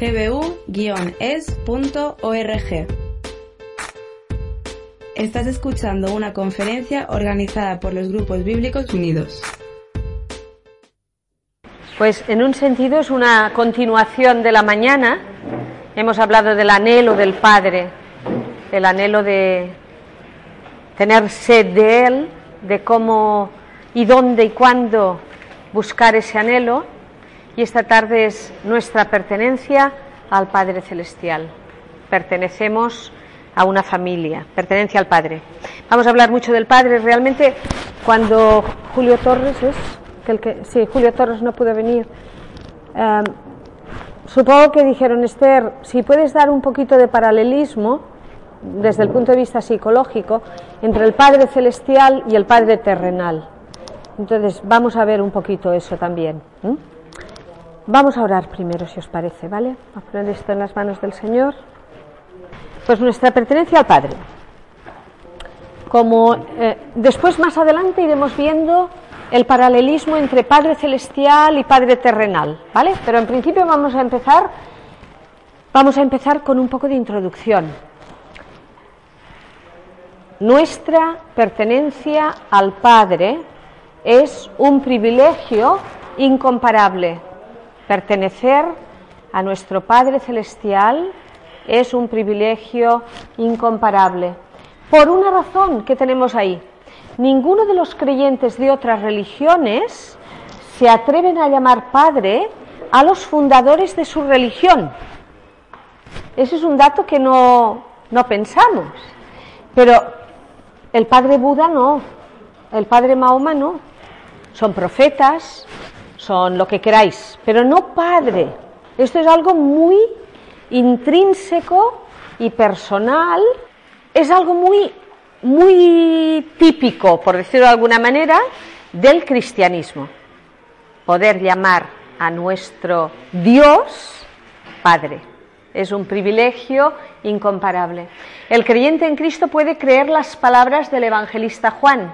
gbu-es.org. Estás escuchando una conferencia organizada por los Grupos Bíblicos Unidos. Pues en un sentido es una continuación de la mañana. Hemos hablado del anhelo del Padre, el anhelo de tener sed de Él, de cómo y dónde y cuándo buscar ese anhelo. Y esta tarde es nuestra pertenencia al Padre Celestial. Pertenecemos a una familia, pertenencia al Padre. Vamos a hablar mucho del Padre. Realmente, cuando Julio Torres es, que el que, sí, Julio Torres no pudo venir, eh, supongo que dijeron, Esther, si puedes dar un poquito de paralelismo desde el punto de vista psicológico entre el Padre Celestial y el Padre Terrenal. Entonces, vamos a ver un poquito eso también. Vamos a orar primero, si os parece, ¿vale? A poner esto en las manos del Señor. Pues nuestra pertenencia al Padre. Como eh, después más adelante iremos viendo el paralelismo entre Padre celestial y Padre terrenal, ¿vale? Pero en principio vamos a empezar vamos a empezar con un poco de introducción. Nuestra pertenencia al Padre es un privilegio incomparable. Pertenecer a nuestro Padre celestial es un privilegio incomparable. Por una razón que tenemos ahí. Ninguno de los creyentes de otras religiones se atreven a llamar Padre a los fundadores de su religión. Ese es un dato que no, no pensamos. Pero el Padre Buda no, el Padre Mahoma no. Son profetas, son lo que queráis, pero no Padre. Esto es algo muy intrínseco y personal, es algo muy, muy típico, por decirlo de alguna manera, del cristianismo. Poder llamar a nuestro Dios Padre. Es un privilegio incomparable. El creyente en Cristo puede creer las palabras del evangelista Juan.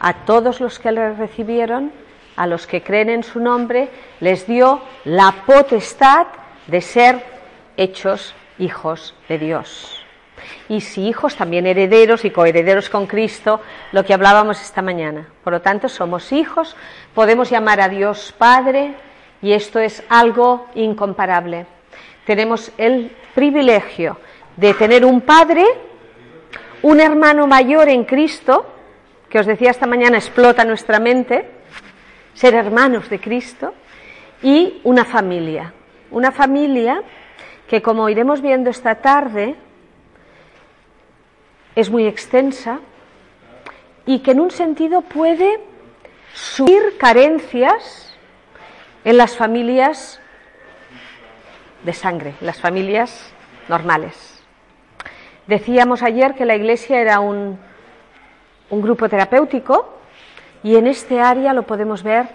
A todos los que le recibieron, a los que creen en su nombre, les dio la potestad de ser hechos hijos de Dios. Y si hijos, también herederos y coherederos con Cristo, lo que hablábamos esta mañana. Por lo tanto, somos hijos, podemos llamar a Dios Padre y esto es algo incomparable. Tenemos el privilegio de tener un Padre, un hermano mayor en Cristo, que os decía esta mañana explota nuestra mente, ser hermanos de Cristo, y una familia. Una familia que como iremos viendo esta tarde, es muy extensa y que en un sentido puede subir carencias en las familias de sangre, las familias normales. Decíamos ayer que la Iglesia era un, un grupo terapéutico y en este área lo podemos ver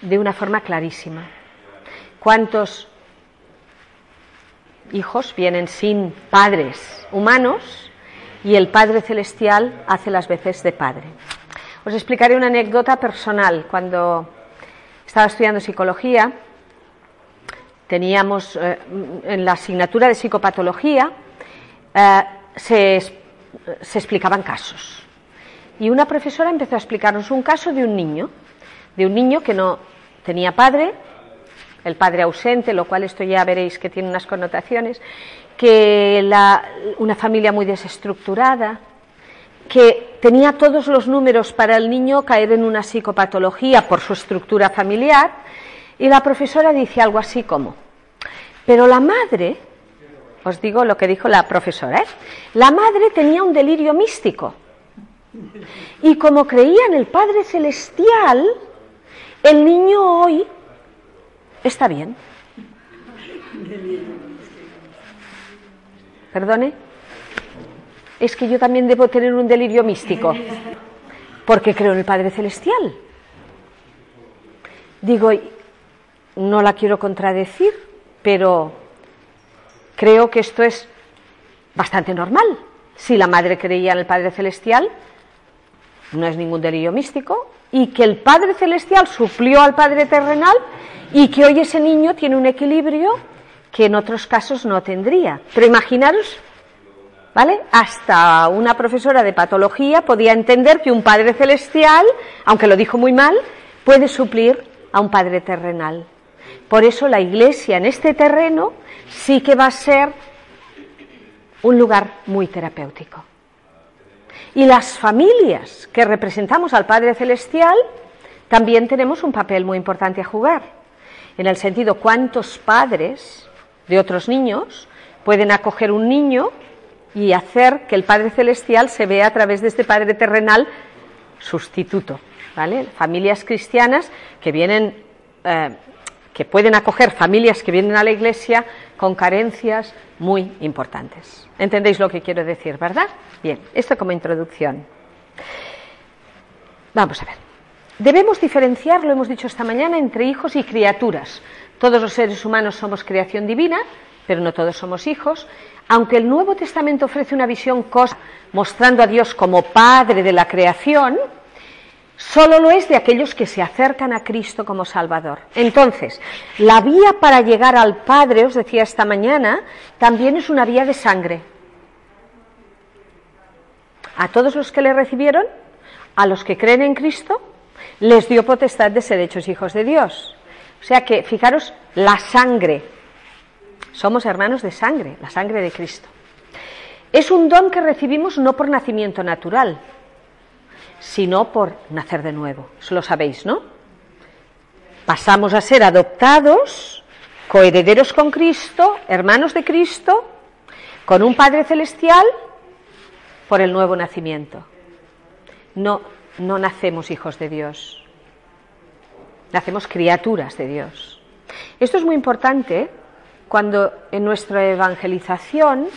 de una forma clarísima. ¿Cuántos hijos vienen sin padres humanos y el Padre Celestial hace las veces de Padre. Os explicaré una anécdota personal. Cuando estaba estudiando psicología, teníamos eh, en la asignatura de psicopatología, eh, se, se explicaban casos. Y una profesora empezó a explicarnos un caso de un niño, de un niño que no tenía padre, el padre ausente, lo cual esto ya veréis que tiene unas connotaciones, que una familia muy desestructurada, que tenía todos los números para el niño caer en una psicopatología por su estructura familiar, y la profesora dice algo así como, pero la madre, os digo lo que dijo la profesora, ¿eh? la madre tenía un delirio místico, y como creía en el Padre Celestial, el niño hoy Está bien. ¿Perdone? Es que yo también debo tener un delirio místico, porque creo en el Padre Celestial. Digo, no la quiero contradecir, pero creo que esto es bastante normal. Si la madre creía en el Padre Celestial, no es ningún delirio místico, y que el Padre Celestial suplió al Padre terrenal y que hoy ese niño tiene un equilibrio que en otros casos no tendría. Pero imaginaros, ¿vale? Hasta una profesora de patología podía entender que un Padre celestial, aunque lo dijo muy mal, puede suplir a un Padre terrenal. Por eso la Iglesia en este terreno sí que va a ser un lugar muy terapéutico. Y las familias que representamos al Padre Celestial también tenemos un papel muy importante a jugar, en el sentido cuántos padres de otros niños pueden acoger un niño y hacer que el Padre Celestial se vea a través de este Padre terrenal sustituto. ¿vale? Familias cristianas que vienen, eh, que pueden acoger familias que vienen a la iglesia con carencias muy importantes. ¿Entendéis lo que quiero decir, verdad? Bien, esto como introducción. Vamos a ver. Debemos diferenciar, lo hemos dicho esta mañana, entre hijos y criaturas. Todos los seres humanos somos creación divina, pero no todos somos hijos. Aunque el Nuevo Testamento ofrece una visión cósmica mostrando a Dios como Padre de la creación, solo lo es de aquellos que se acercan a Cristo como Salvador. Entonces, la vía para llegar al Padre, os decía esta mañana, también es una vía de sangre. A todos los que le recibieron, a los que creen en Cristo, les dio potestad de ser hechos hijos de Dios. O sea que, fijaros, la sangre. Somos hermanos de sangre, la sangre de Cristo. Es un don que recibimos no por nacimiento natural, sino por nacer de nuevo. Eso lo sabéis, ¿no? Pasamos a ser adoptados, coherederos con Cristo, hermanos de Cristo, con un Padre Celestial, por el nuevo nacimiento. No, no nacemos hijos de Dios, nacemos criaturas de Dios. Esto es muy importante cuando en nuestra evangelización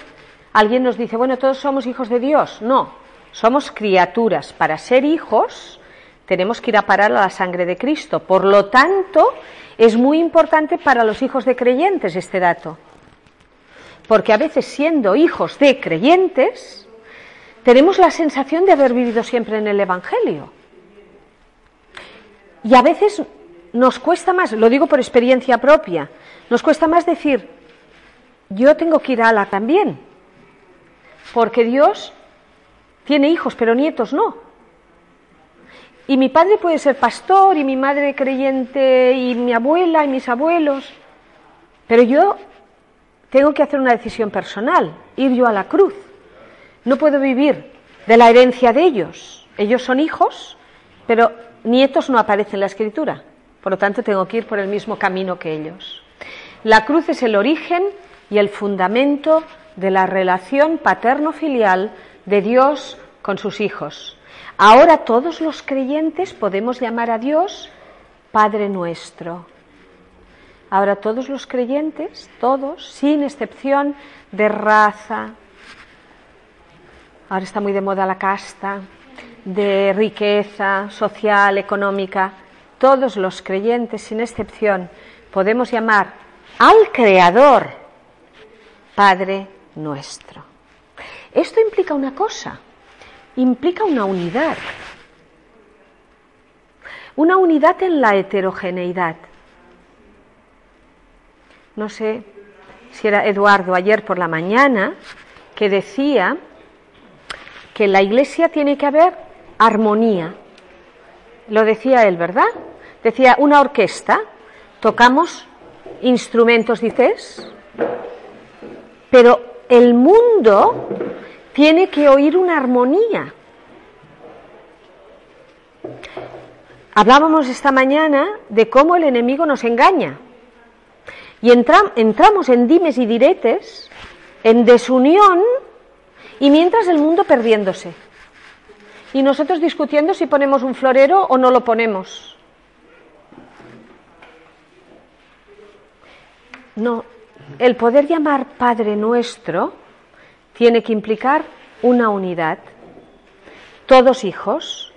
alguien nos dice, bueno, todos somos hijos de Dios. No, somos criaturas. Para ser hijos tenemos que ir a parar a la sangre de Cristo. Por lo tanto, es muy importante para los hijos de creyentes este dato. Porque a veces siendo hijos de creyentes, tenemos la sensación de haber vivido siempre en el Evangelio. Y a veces nos cuesta más, lo digo por experiencia propia, nos cuesta más decir, yo tengo que ir a la también, porque Dios tiene hijos, pero nietos no. Y mi padre puede ser pastor, y mi madre creyente, y mi abuela, y mis abuelos, pero yo tengo que hacer una decisión personal, ir yo a la cruz. No puedo vivir de la herencia de ellos. Ellos son hijos, pero nietos no aparecen en la escritura. Por lo tanto, tengo que ir por el mismo camino que ellos. La cruz es el origen y el fundamento de la relación paterno-filial de Dios con sus hijos. Ahora todos los creyentes podemos llamar a Dios Padre nuestro. Ahora todos los creyentes, todos, sin excepción de raza, ahora está muy de moda la casta, de riqueza social, económica, todos los creyentes, sin excepción, podemos llamar al Creador Padre nuestro. Esto implica una cosa, implica una unidad, una unidad en la heterogeneidad. No sé si era Eduardo ayer por la mañana que decía que en la iglesia tiene que haber armonía. Lo decía él, ¿verdad? Decía, una orquesta, tocamos instrumentos, dices, pero el mundo tiene que oír una armonía. Hablábamos esta mañana de cómo el enemigo nos engaña. Y entramos en dimes y diretes, en desunión, y mientras el mundo perdiéndose. Y nosotros discutiendo si ponemos un florero o no lo ponemos. No, el poder llamar Padre nuestro tiene que implicar una unidad. Todos hijos,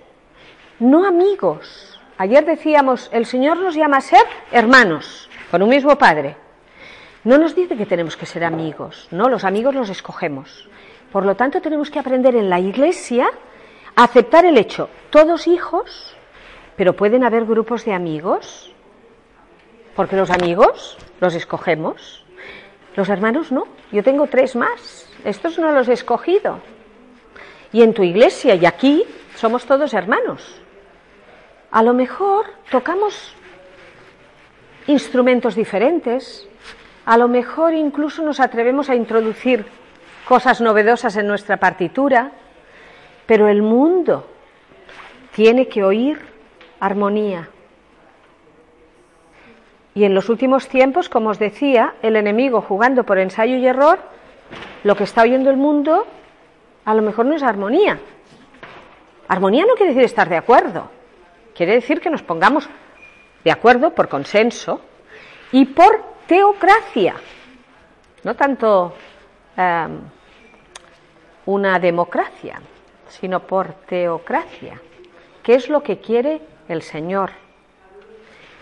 no amigos. Ayer decíamos, el Señor nos llama a ser hermanos, con un mismo Padre. No nos dice que tenemos que ser amigos, no, los amigos los escogemos. Por lo tanto, tenemos que aprender en la Iglesia a aceptar el hecho, todos hijos, pero pueden haber grupos de amigos, porque los amigos los escogemos. Los hermanos no, yo tengo tres más, estos no los he escogido. Y en tu iglesia y aquí somos todos hermanos. A lo mejor tocamos instrumentos diferentes, a lo mejor incluso nos atrevemos a introducir cosas novedosas en nuestra partitura, pero el mundo tiene que oír armonía. Y en los últimos tiempos, como os decía, el enemigo jugando por ensayo y error, lo que está oyendo el mundo a lo mejor no es armonía. Armonía no quiere decir estar de acuerdo, quiere decir que nos pongamos de acuerdo por consenso y por teocracia, no tanto em, una democracia, sino por teocracia. ¿Qué es lo que quiere el Señor?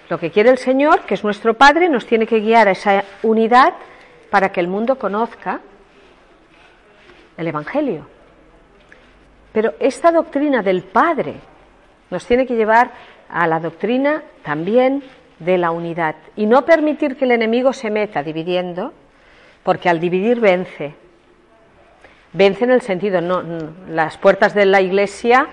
Lo que quiere el Señor, que es nuestro Padre, nos tiene que guiar a esa unidad para que el mundo conozca el Evangelio. Pero esta doctrina del Padre nos tiene que llevar a la doctrina también de la unidad y no permitir que el enemigo se meta dividiendo, porque al dividir vence. Vence en el sentido, no, las puertas de la iglesia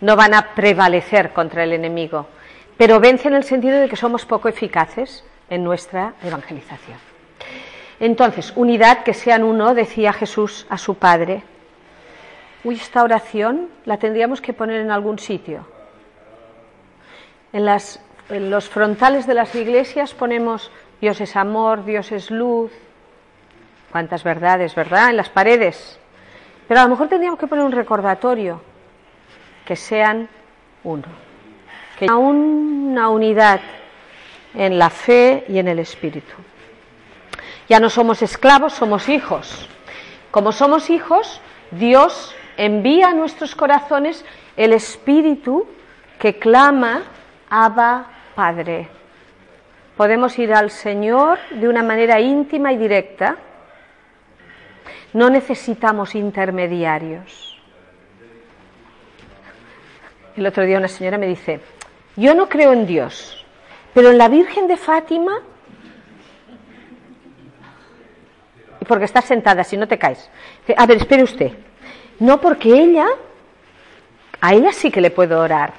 no van a prevalecer contra el enemigo, pero vence en el sentido de que somos poco eficaces en nuestra evangelización. Entonces, unidad, que sean uno, decía Jesús a su Padre. Uy, esta oración la tendríamos que poner en algún sitio. En, en los frontales de las iglesias ponemos Dios es amor, Dios es luz. Cuántas verdades, ¿verdad? En las paredes. Pero a lo mejor tendríamos que poner un recordatorio que sean uno, que haya una unidad en la fe y en el espíritu. Ya no somos esclavos, somos hijos. Como somos hijos, Dios envía a nuestros corazones el espíritu que clama Abba Padre. Podemos ir al Señor de una manera íntima y directa. No necesitamos intermediarios. El otro día una señora me dice, yo no creo en Dios, pero en la Virgen de Fátima, porque está sentada, si no te caes. A ver, espere usted. No, porque ella, a ella sí que le puedo orar.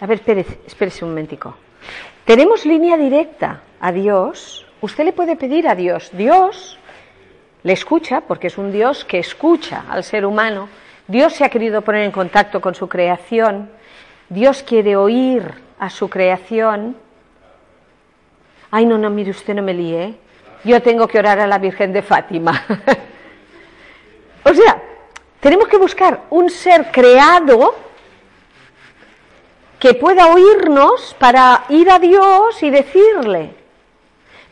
A ver, espérese, espérese un momentico. Tenemos línea directa a Dios. Usted le puede pedir a Dios. Dios le escucha, porque es un Dios que escucha al ser humano Dios se ha querido poner en contacto con su creación, Dios quiere oír a su creación. Ay, no, no, mire usted, no me líe. Yo tengo que orar a la Virgen de Fátima. o sea, tenemos que buscar un ser creado que pueda oírnos para ir a Dios y decirle.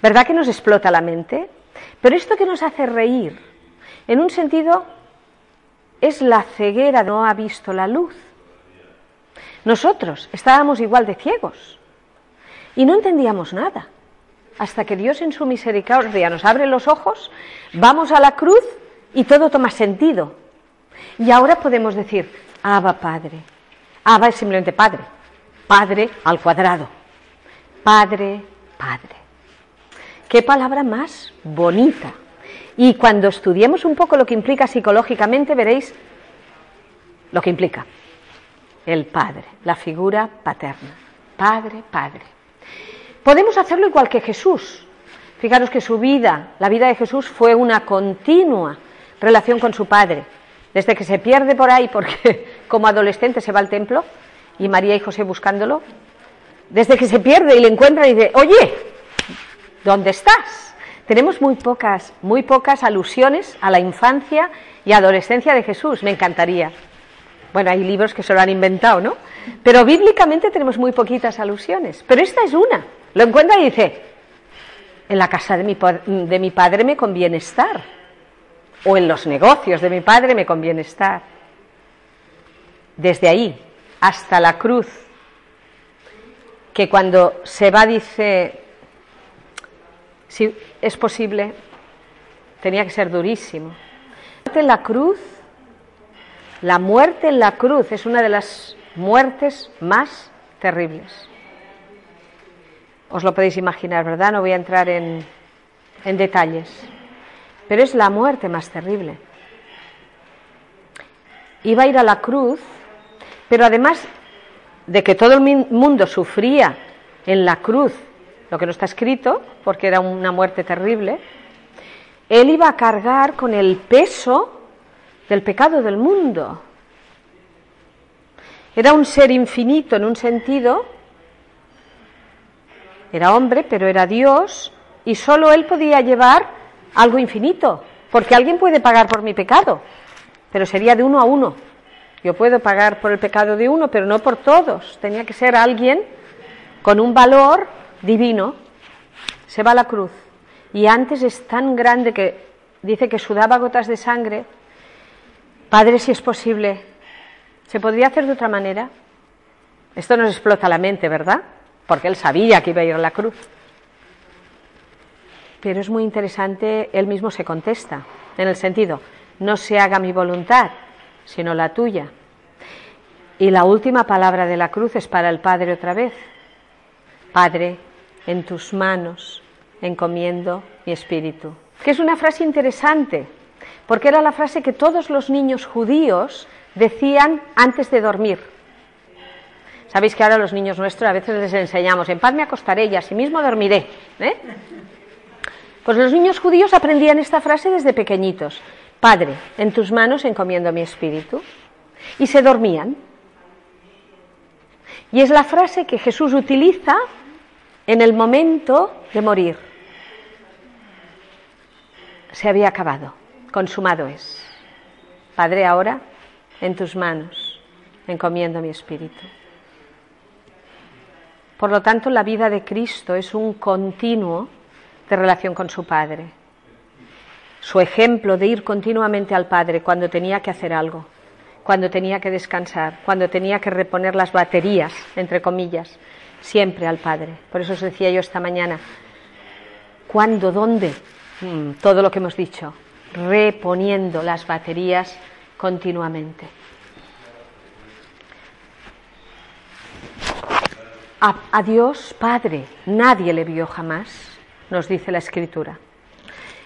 ¿Verdad que nos explota la mente? Pero esto que nos hace reír, en un sentido es la ceguera, no ha visto la luz. Nosotros estábamos igual de ciegos y no entendíamos nada. Hasta que Dios en su misericordia nos abre los ojos, vamos a la cruz y todo toma sentido. Y ahora podemos decir, Abba Padre. Abba es simplemente Padre. Padre al cuadrado. Padre, Padre. Qué palabra más bonita. Y cuando estudiemos un poco lo que implica psicológicamente, veréis lo que implica el padre, la figura paterna. Padre, padre. Podemos hacerlo igual que Jesús. Fijaros que su vida, la vida de Jesús, fue una continua relación con su padre. Desde que se pierde por ahí, porque como adolescente se va al templo, y María y José buscándolo, desde que se pierde y le encuentra y dice, oye, ¿dónde estás? tenemos muy pocas, muy pocas alusiones a la infancia y adolescencia de Jesús. Me encantaría. Bueno, hay libros que se lo han inventado, ¿no? Pero bíblicamente tenemos muy poquitas alusiones. Pero esta es una. Lo encuentra y dice, en la casa de mi, de mi padre me conviene estar. O en los negocios de mi padre me conviene estar. Desde ahí hasta la cruz, que cuando se va dice, si es posible, tenía que ser durísimo. La cruz, la muerte en la cruz es una de las muertes más terribles. Os lo podéis imaginar, ¿verdad? No voy a entrar en, en detalles, pero es la muerte más terrible. Iba a ir a la cruz, pero además de que todo el mundo sufría en la cruz lo que no está escrito, porque era una muerte terrible, él iba a cargar con el peso del pecado del mundo. Era un ser infinito en un sentido, era hombre, pero era Dios, y solo él podía llevar algo infinito, porque alguien puede pagar por mi pecado, pero sería de uno a uno. Yo puedo pagar por el pecado de uno, pero no por todos. Tenía que ser alguien con un valor divino. Se va a la cruz. Y antes es tan grande que dice que sudaba gotas de sangre. Padre, si es posible, ¿se podría hacer de otra manera? Esto nos explota la mente, ¿verdad? Porque él sabía que iba a ir a la cruz. Pero es muy interesante, él mismo se contesta, en el sentido, no se haga mi voluntad, sino la tuya. Y la última palabra de la cruz es para el Padre otra vez. Padre, en tus manos encomiendo mi espíritu. Que es una frase interesante, porque era la frase que todos los niños judíos decían antes de dormir. Sabéis que ahora los niños nuestros a veces les enseñamos, en paz me acostaré y así mismo dormiré. ¿eh? Pues los niños judíos aprendían esta frase desde pequeñitos. Padre, en tus manos encomiendo mi espíritu. Y se dormían. Y es la frase que Jesús utiliza en el momento de morir. Se había acabado, consumado es. Padre, ahora en tus manos encomiendo mi espíritu. Por lo tanto, la vida de Cristo es un continuo de relación con su Padre. Su ejemplo de ir continuamente al Padre cuando tenía que hacer algo, cuando tenía que descansar, cuando tenía que reponer las baterías, entre comillas, siempre al Padre. Por eso os decía yo esta mañana, ¿cuándo, dónde? Mm, todo lo que hemos dicho, reponiendo las baterías continuamente. A, Dios Padre nadie le vio jamás, nos dice la Escritura.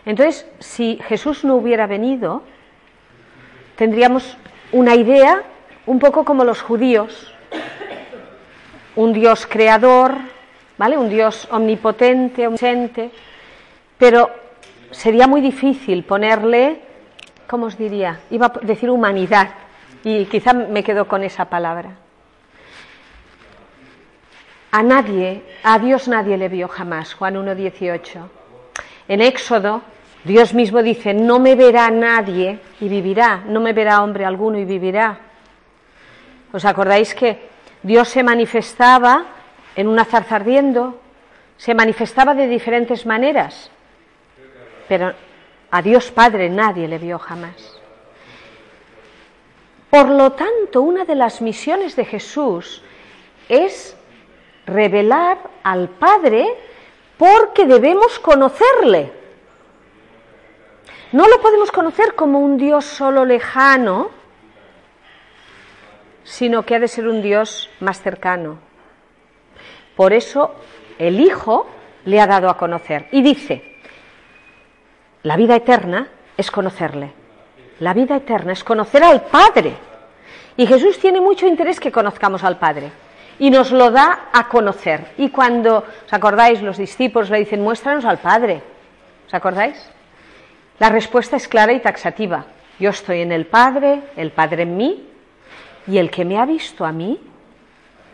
Entonces, si Jesús no hubiera venido, tendríamos una idea un poco como los judíos, un Dios creador, ¿vale? Un Dios omnipotente, omnisciente, pero sería muy difícil ponerle, ¿cómo os diría? Iba a decir humanidad, y quizá me quedo con esa palabra. A nadie, a Dios nadie le vio jamás, Juan 1.18. En Éxodo, Dios mismo dice, no me verá nadie y vivirá, no me verá hombre alguno y vivirá. ¿Os acordáis que Dios se manifestaba en una zarza ardiendo? Se manifestaba de diferentes maneras, pero a Dios Padre nadie le vio jamás. Por lo tanto, una de las misiones de Jesús es revelar al Padre porque debemos conocerle. No lo podemos conocer como un Dios solo lejano, sino que ha de ser un Dios más cercano. Por eso el Hijo le ha dado a conocer. Y dice, la vida eterna es conocerle. La vida eterna es conocer al Padre. Y Jesús tiene mucho interés que conozcamos al Padre y nos lo da a conocer. Y cuando, ¿os acordáis? Los discípulos le dicen, muéstranos al Padre. ¿Os acordáis? La respuesta es clara y taxativa. Yo estoy en el Padre, el Padre en mí, y el que me ha visto a mí,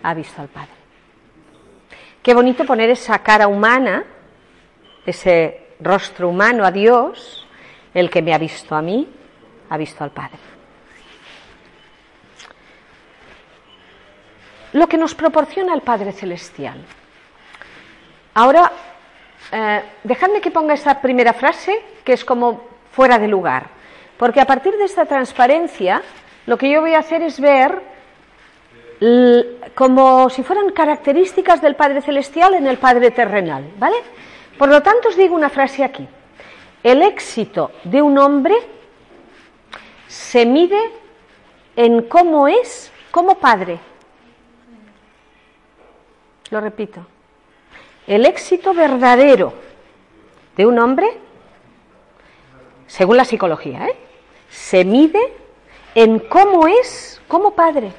ha visto al Padre. Qué bonito poner esa cara humana, ese rostro humano a Dios, el que me ha visto a mí, ha visto al Padre. lo que nos proporciona el Padre Celestial. Ahora, eh, dejadme que ponga esta primera frase, que es como fuera de lugar, porque a partir de esta transparencia, lo que yo voy a hacer es ver como si fueran características del Padre Celestial en el Padre terrenal, ¿vale? Por lo tanto, os digo una frase aquí. El éxito de un hombre se mide en cómo es como padre. Lo repito. El éxito verdadero de un hombre, según la psicología, ¿eh? se mide en cómo es como padre.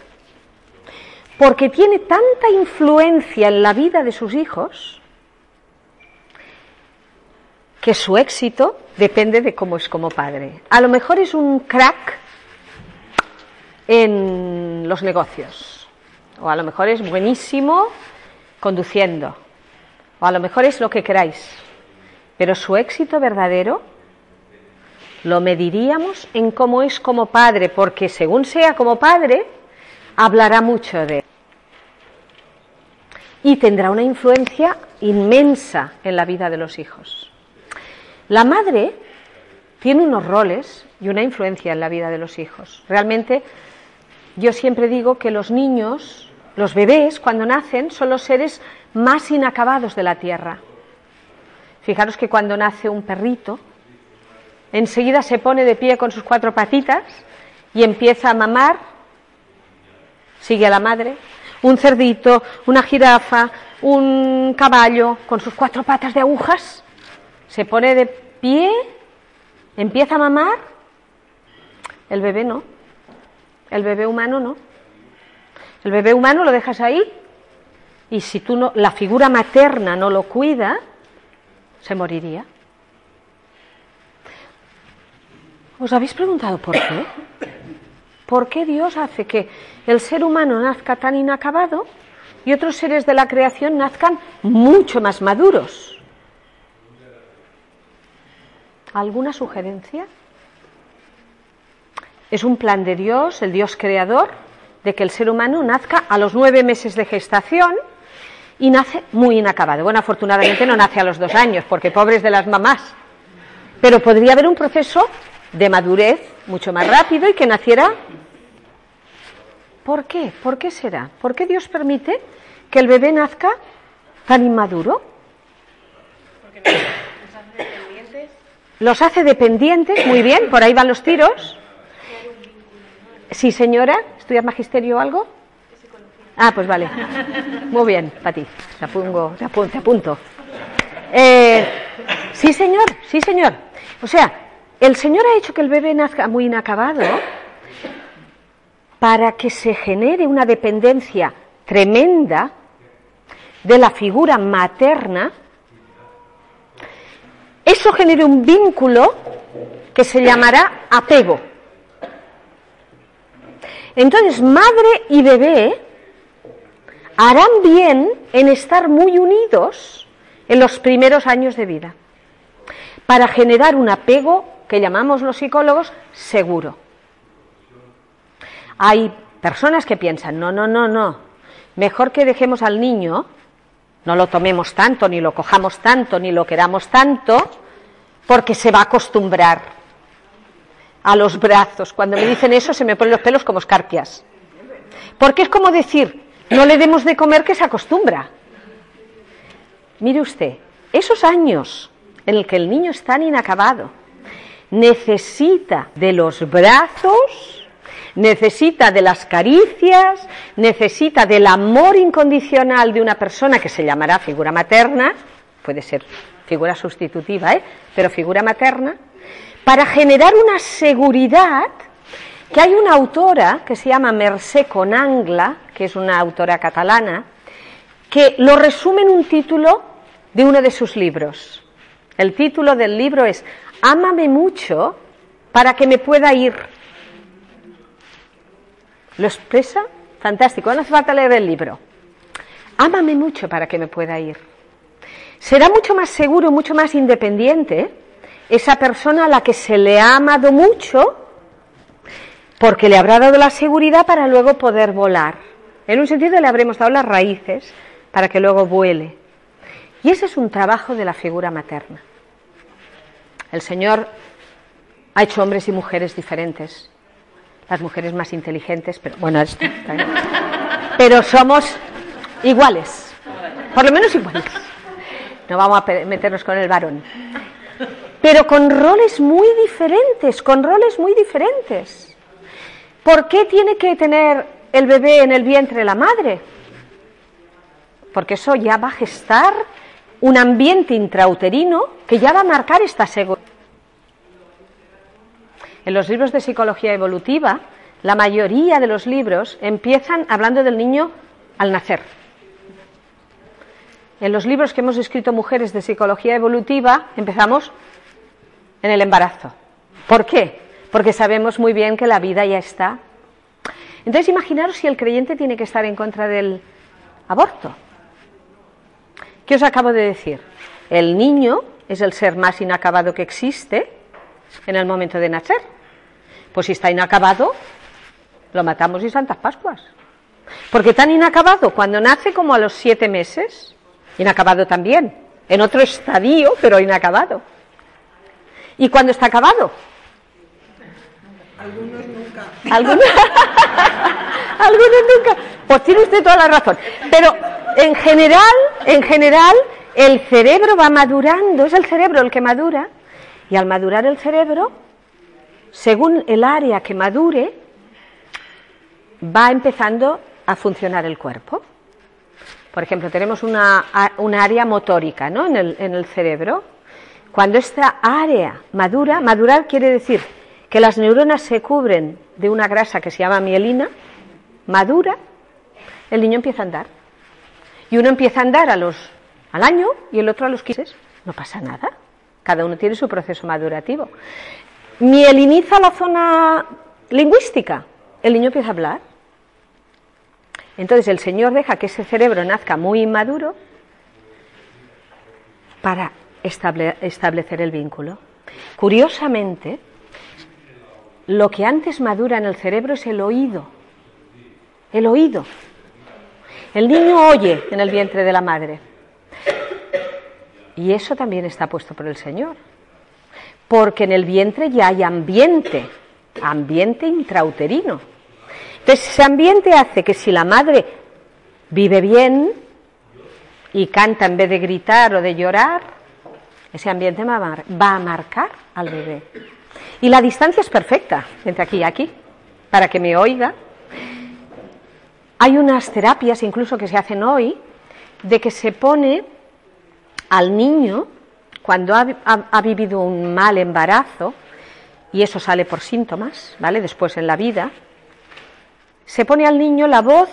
Porque tiene tanta influencia en la vida de sus hijos que su éxito depende de cómo es como padre. A lo mejor es un crack en los negocios, o a lo mejor es buenísimo conduciendo, o a lo mejor es lo que queráis, pero su éxito verdadero lo mediríamos en cómo es como padre, porque según sea como padre, hablará mucho de él. Y tendrá una influencia inmensa en la vida de los hijos. La madre tiene unos roles y una influencia en la vida de los hijos. Realmente yo siempre digo que los niños, los bebés, cuando nacen, son los seres más inacabados de la tierra. Fijaros que cuando nace un perrito, enseguida se pone de pie con sus cuatro patitas y empieza a mamar, sigue a la madre, un cerdito, una jirafa, un caballo con sus cuatro patas de agujas, se pone de pie, empieza a mamar, el bebé no, el bebé humano no. El bebé humano lo dejas ahí y si tú no, la figura materna no lo cuida, se moriría. ¿Os habéis preguntado por qué? ¿Por qué Dios hace que el ser humano nazca tan inacabado y otros seres de la creación nazcan mucho más maduros? ¿Alguna sugerencia? Es un plan de Dios, el Dios creador, de que el ser humano nazca a los nueve meses de gestación y nace muy inacabado. Bueno, afortunadamente no nace a los dos años, porque pobres de las mamás. Pero podría haber un proceso de madurez mucho más rápido y que naciera. ¿Por qué? ¿Por qué será? ¿Por qué Dios permite que el bebé nazca tan inmaduro? Porque dependientes. Los hace dependientes, muy bien, por ahí van los tiros. Sí, señora, ¿estudias magisterio o algo? Ah, pues vale. Muy bien, para ti. Te, apungo, te, apunto. Eh, sí, señor, sí, señor. O sea, el Señor ha hecho que el bebé nazca muy inacabado para que se genere una dependencia tremenda de la figura materna. Eso genere un vínculo que se llamará apego. Entonces, madre y bebé harán bien en estar muy unidos en los primeros años de vida para generar un apego que llamamos los psicólogos seguro. Hay personas que piensan, no, no, no, no, mejor que dejemos al niño, no lo tomemos tanto, ni lo cojamos tanto, ni lo queramos tanto, porque se va a acostumbrar a los brazos. Cuando me dicen eso se me ponen los pelos como escarpias. Porque es como decir, no le demos de comer que se acostumbra. Mire usted, esos años en el que el niño está inacabado, necesita de los brazos, necesita de las caricias, necesita del amor incondicional de una persona que se llamará figura materna, puede ser figura sustitutiva, ¿eh? pero figura materna, para generar una seguridad que hay una autora que se llama Mercé Conangla, que es una autora catalana, que lo resume en un título de uno de sus libros. El título del libro es Ámame mucho para que me pueda ir. ¿Lo expresa? Fantástico, no hace falta leer el libro. Ámame mucho para que me pueda ir. Será mucho más seguro, mucho más independiente esa persona a la que se le ha amado mucho porque le habrá dado la seguridad para luego poder volar. En un sentido le habremos dado las raíces para que luego vuele. Y ese es un trabajo de la figura materna. El Señor ha hecho hombres y mujeres diferentes. Las mujeres más inteligentes, pero bueno, esto, pero somos iguales, por lo menos iguales. No vamos a meternos con el varón. Pero con roles muy diferentes, con roles muy diferentes. ¿Por qué tiene que tener el bebé en el vientre la madre? Porque eso ya va a gestar un ambiente intrauterino que ya va a marcar esta seguridad. En los libros de psicología evolutiva, la mayoría de los libros empiezan hablando del niño al nacer. En los libros que hemos escrito mujeres de psicología evolutiva, empezamos en el embarazo. ¿Por qué? Porque sabemos muy bien que la vida ya está. Entonces, imaginaros si el creyente tiene que estar en contra del aborto. ¿Qué os acabo de decir? El niño es el ser más inacabado que existe en el momento de nacer. Pues si está inacabado, lo matamos y Santas Pascuas. Porque tan inacabado cuando nace como a los siete meses, inacabado también, en otro estadio, pero inacabado. ¿Y cuándo está acabado? Algunos nunca. Algunos, Algunos nunca. Pues tiene usted toda la razón. Pero en general, en general, el cerebro va madurando, es el cerebro el que madura, y al madurar el cerebro, según el área que madure, va empezando a funcionar el cuerpo. Por ejemplo, tenemos una, área motórica ¿no? en, el, en el cerebro. Cuando esta área madura, madurar quiere decir que las neuronas se cubren de una grasa que se llama mielina, madura, el niño empieza a andar. Y uno empieza a andar a los, al año y el otro a los 15. No pasa nada. Cada uno tiene su proceso madurativo. Mieliniza la zona lingüística. El niño empieza a hablar. Entonces el Señor deja que ese cerebro nazca muy inmaduro para establecer el vínculo. Curiosamente, lo que antes madura en el cerebro es el oído. El oído. El niño oye en el vientre de la madre. Y eso también está puesto por el Señor. Porque en el vientre ya hay ambiente, ambiente intrauterino. Entonces ese ambiente hace que si la madre vive bien y canta en vez de gritar o de llorar, ese ambiente va a marcar al bebé. Y la distancia es perfecta entre aquí y aquí, para que me oiga. Hay unas terapias incluso que se hacen hoy de que se pone al niño cuando ha, vivido un mal embarazo, y eso sale por síntomas, ¿vale? Después en la vida, se pone al niño la voz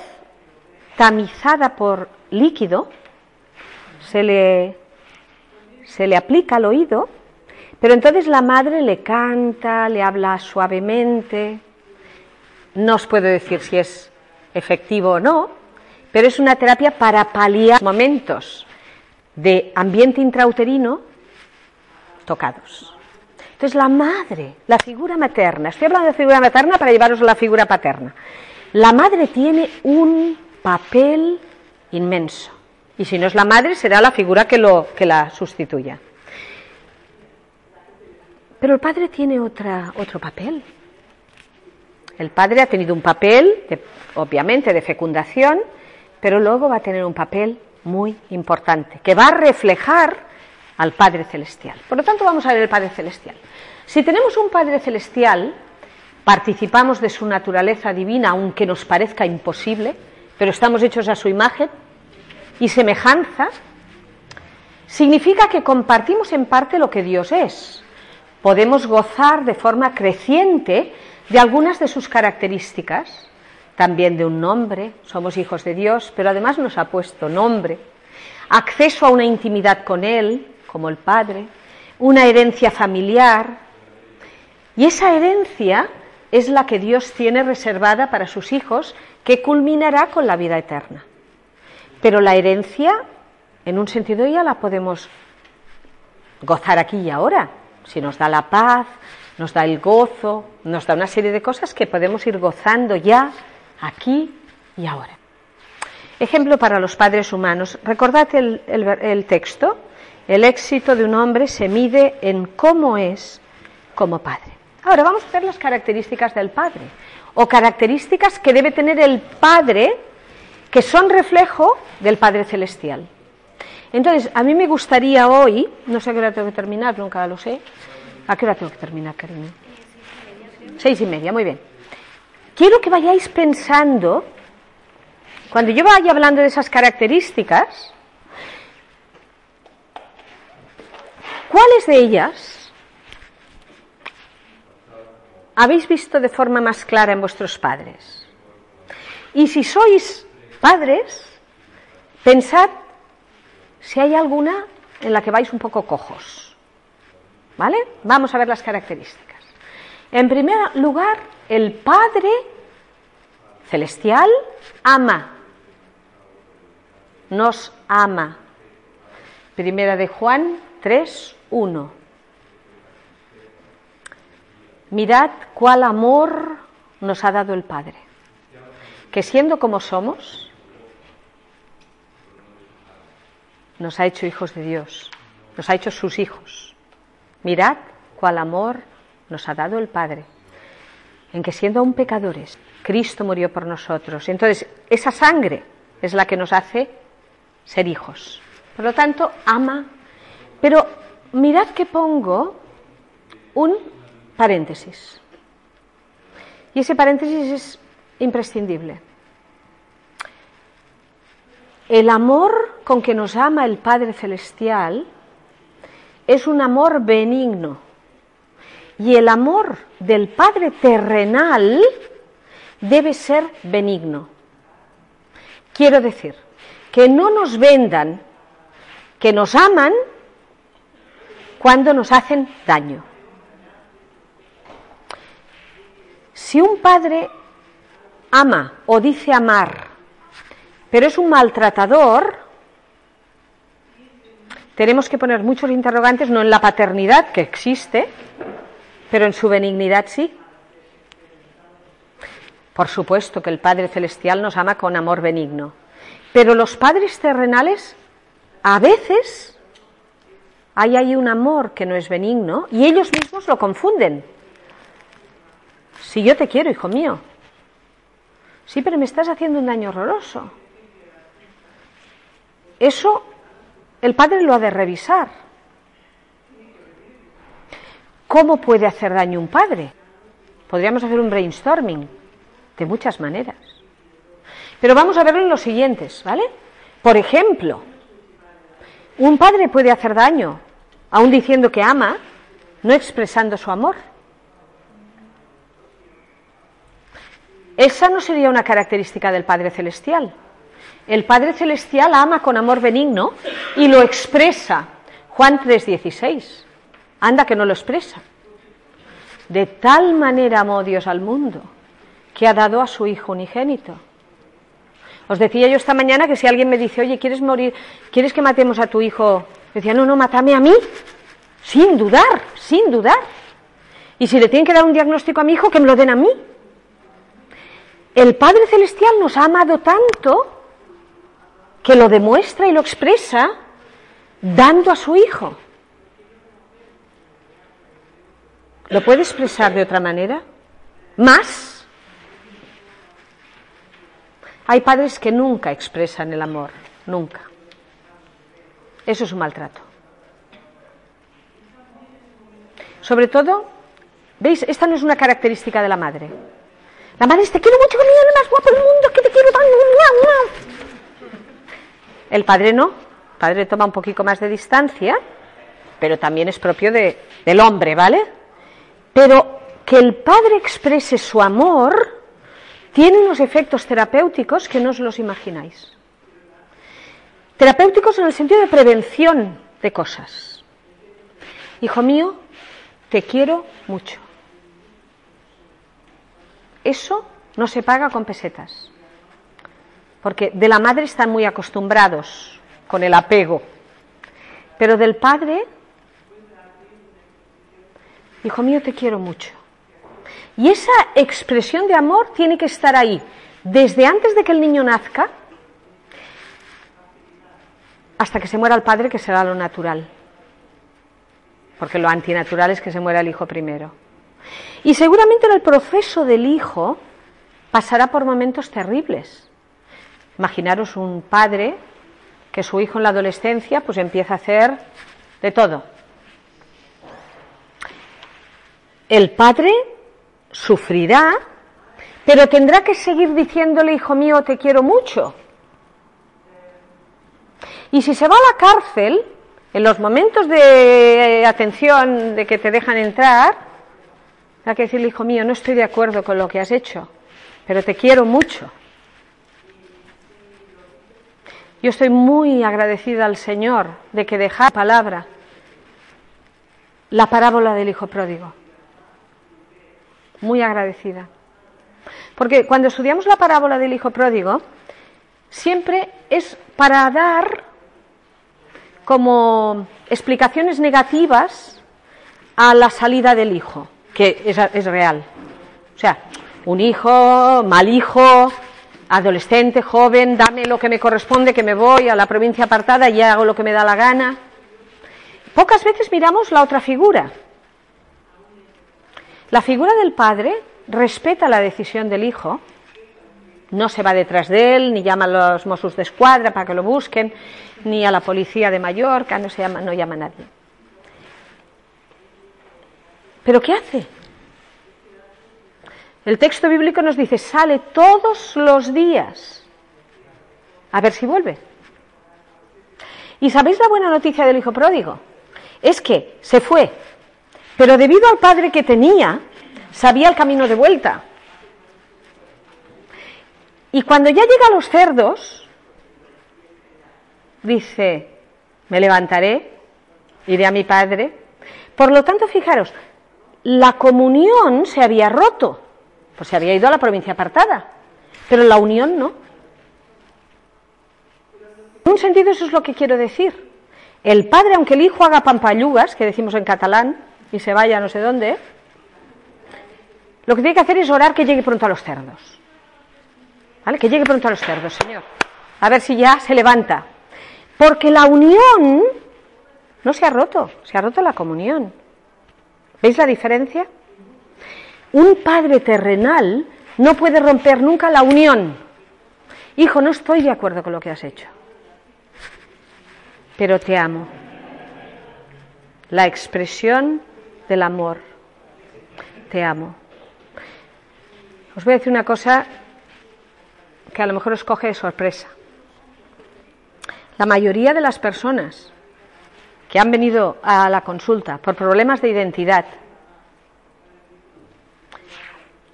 tamizada por líquido, se le, se le aplica al oído pero entonces la madre le canta, le habla suavemente. No os puedo decir si es efectivo o no, pero es una terapia para paliar momentos de ambiente intrauterino tocados. Entonces la madre, la figura materna, estoy hablando de figura materna para llevaros a la figura paterna. La madre tiene un papel inmenso. Y si no es la madre, será la figura que, lo, que la sustituya. Pero el padre tiene otra, otro papel. El padre ha tenido un papel, obviamente, de fecundación, pero luego va a tener un papel muy importante, que va a reflejar al Padre Celestial. Por lo tanto, vamos a ver el Padre Celestial. Si tenemos un Padre Celestial, participamos de su naturaleza divina, aunque nos parezca imposible, pero estamos hechos a su imagen y semejanza, significa que compartimos en parte lo que Dios es podemos gozar de forma creciente de algunas de sus características, también de un nombre, somos hijos de Dios, pero además nos ha puesto nombre, acceso a una intimidad con Él, como el Padre, una herencia familiar, y esa herencia es la que Dios tiene reservada para sus hijos, que culminará con la vida eterna. Pero la herencia, en un sentido, ya la podemos gozar aquí y ahora, si nos da la paz, nos da el gozo, nos da una serie de cosas que podemos ir gozando ya, aquí y ahora. Ejemplo para los padres humanos. Recordad el, el texto. El éxito de un hombre se mide en cómo es como padre. Ahora vamos a ver las características del padre, o características que debe tener el padre que son reflejo del Padre Celestial. Entonces, a mí me gustaría hoy, no sé a qué hora tengo que terminar, nunca lo sé. ¿A qué hora tengo que terminar, cariño? Seis y media, muy bien. Quiero que vayáis pensando, cuando yo vaya hablando de esas características, ¿Cuáles de ellas habéis visto de forma más clara en vuestros padres? Y si sois padres, pensad si hay alguna en la que vais un poco cojos. ¿Vale? Vamos a ver las características. En primer lugar, el Padre celestial ama. Nos ama. Primera de Juan 3, 1. Mirad cuál amor nos ha dado el Padre, que siendo como somos, nos ha hecho hijos de Dios, nos ha hecho sus hijos. Mirad cuál amor nos ha dado el Padre, en que siendo aún pecadores, Cristo murió por nosotros. Entonces, esa sangre es la que nos hace ser hijos. Por lo tanto, ama. Pero mirad que pongo un paréntesis. Y ese paréntesis es imprescindible. El amor con que nos ama el Padre Celestial es un amor benigno. Y el amor del Padre terrenal debe ser benigno. Quiero decir, que no nos vendan que nos aman cuando nos hacen daño. Si un padre ama o dice amar, pero es un maltratador, tenemos que poner muchos interrogantes, no en la paternidad, que existe, pero en su benignidad sí. Por supuesto que el Padre Celestial nos ama con amor benigno, pero los padres terrenales a veces hay ahí un amor que no es benigno y ellos mismos lo confunden. Si yo te quiero, hijo mío. Sí, pero me estás haciendo un daño horroroso. Eso el padre lo ha de revisar. ¿Cómo puede hacer daño un padre? Podríamos hacer un brainstorming de muchas maneras. Pero vamos a verlo en los siguientes, ¿vale? Por ejemplo, un padre puede hacer daño, aún diciendo que ama, no expresando su amor. Esa no sería una característica del Padre Celestial. El Padre Celestial ama con amor benigno y lo expresa. Juan 3:16. Anda que no lo expresa. De tal manera amó Dios al mundo que ha dado a su Hijo unigénito. Os decía yo esta mañana que si alguien me dice, oye, ¿quieres morir? ¿Quieres que matemos a tu hijo? Decía, no, no, mátame a mí. Sin dudar, sin dudar. Y si le tienen que dar un diagnóstico a mi hijo, que me lo den a mí. El Padre Celestial nos ha amado tanto que lo demuestra y lo expresa dando a su Hijo. ¿Lo puede expresar de otra manera? ¿Más? Hay padres que nunca expresan el amor, nunca. Eso es un maltrato. Sobre todo, ¿veis? Esta no es una característica de la madre. La madre te quiero mucho, el más guapo del mundo, que te quiero tanto. El padre no. El padre toma un poquito más de distancia, pero también es propio de, del hombre, ¿vale? Pero que el padre exprese su amor tiene unos efectos terapéuticos que no os los imagináis. Terapéuticos en el sentido de prevención de cosas. Hijo mío, te quiero mucho. Eso no se paga con pesetas. Porque de la madre están muy acostumbrados con el apego. Pero del padre, hijo mío, te quiero mucho. Y esa expresión de amor tiene que estar ahí, desde antes de que el niño nazca hasta que se muera el padre, que será lo natural. Porque lo antinatural es que se muera el hijo primero. Y seguramente en el proceso del hijo pasará por momentos terribles. Imaginaros un padre que su hijo en la adolescencia pues empieza a hacer de todo. El padre sufrirá, pero tendrá que seguir diciéndole, hijo mío, te quiero mucho. Y si se va a la cárcel, En los momentos de atención, de que te dejan entrar, hay que decirle, hijo mío, no estoy de acuerdo con lo que has hecho, pero te quiero mucho. Yo estoy muy agradecida al Señor de que deja palabra la parábola del hijo pródigo. Muy agradecida. Porque cuando estudiamos la parábola del hijo pródigo, siempre es para dar como explicaciones negativas a la salida del hijo, que es, real. O sea, un hijo, mal hijo, adolescente, joven, dame lo que me corresponde, que me voy a la provincia apartada y hago lo que me da la gana. Pocas veces miramos la otra figura. La figura del padre respeta la decisión del hijo, no se va detrás de él, ni llama a los Mossos de Escuadra para que lo busquen, ni a la policía de Mallorca, no, se llama, no llama a nadie. ¿Pero qué hace? El texto bíblico nos dice, sale todos los días a ver si vuelve. ¿Y sabéis la buena noticia del hijo pródigo? Es que se fue, pero debido al padre que tenía, sabía el camino de vuelta. Y cuando ya llega a los cerdos, dice, me levantaré, iré a mi padre. Por lo tanto, fijaros, la comunión se había roto, pues se había ido a la provincia apartada, pero la unión no. En un sentido eso es lo que quiero decir. El padre, aunque el hijo haga pampallugas, que decimos en catalán, y se vaya no sé dónde, lo que tiene que hacer es orar que llegue pronto a los cerdos. ¿Vale? Que llegue pronto a los cerdos, Señor. A ver si ya se levanta. Porque la unión no se ha roto, se ha roto la comunión. ¿Veis la diferencia? Un padre terrenal no puede romper nunca la unión. Hijo, no estoy de acuerdo con lo que has hecho, pero te amo. La expresión del amor. Te amo. Os voy a decir una cosa que a lo mejor os coge de sorpresa. La mayoría de las personas que han venido a la consulta por problemas de identidad,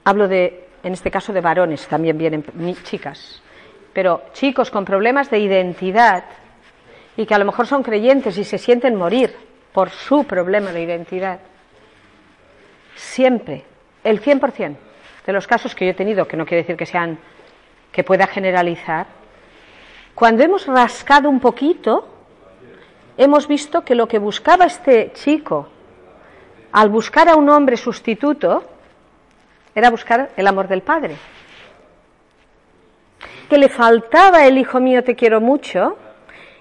hablo de, en este caso, de varones, también vienen chicas, pero chicos con problemas de identidad y que a lo mejor son creyentes y se sienten morir por su problema de identidad, siempre, el 100%, de los casos que yo he tenido, que no quiere decir que sean que pueda generalizar, cuando hemos rascado un poquito, hemos visto que lo que buscaba este chico al buscar a un hombre sustituto era buscar el amor del padre. Que le faltaba el hijo mío te quiero mucho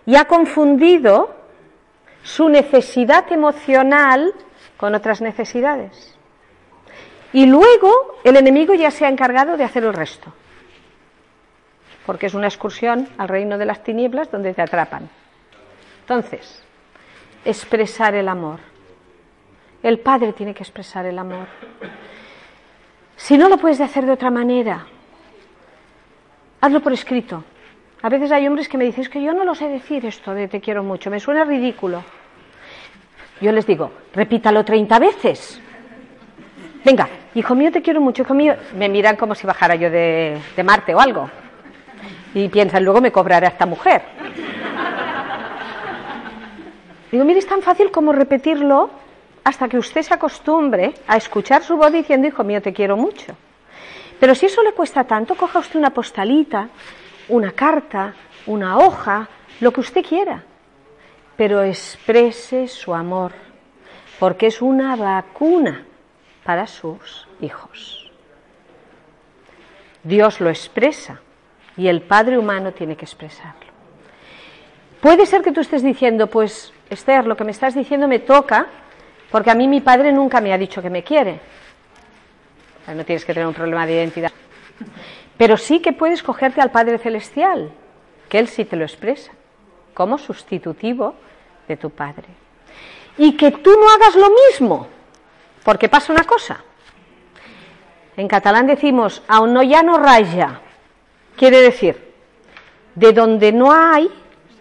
y ha confundido su necesidad emocional con otras necesidades. Y luego el enemigo ya se ha encargado de hacer el resto. Porque es una excursión al reino de las tinieblas donde te atrapan. Entonces, expresar el amor. El padre tiene que expresar el amor. Si no lo puedes hacer de otra manera, hazlo por escrito. A veces hay hombres que me dicen, es que yo no lo sé decir esto de te quiero mucho, me suena ridículo. Yo les digo, repítalo 30 veces. Venga, hijo mío, te quiero mucho, hijo mío. Me miran como si bajara yo de, Marte o algo. Y piensan, luego me cobrará esta mujer. Digo, mire, es tan fácil como repetirlo hasta que usted se acostumbre a escuchar su voz diciendo, hijo mío, te quiero mucho. Pero si eso le cuesta tanto, coja usted una postalita, una carta, una hoja, lo que usted quiera. Pero exprese su amor, porque es una vacuna para sus hijos. Dios lo expresa y el Padre humano tiene que expresarlo. Puede ser que tú estés diciendo, pues Esther, lo que me estás diciendo me toca porque a mí mi padre nunca me ha dicho que me quiere. No tienes que tener un problema de identidad. Pero sí que puedes cogerte al Padre Celestial, que Él sí te lo expresa, como sustitutivo de tu Padre. Y que tú no hagas lo mismo, porque pasa una cosa. En catalán decimos, aún no ya no raya. Quiere decir, de donde no hay,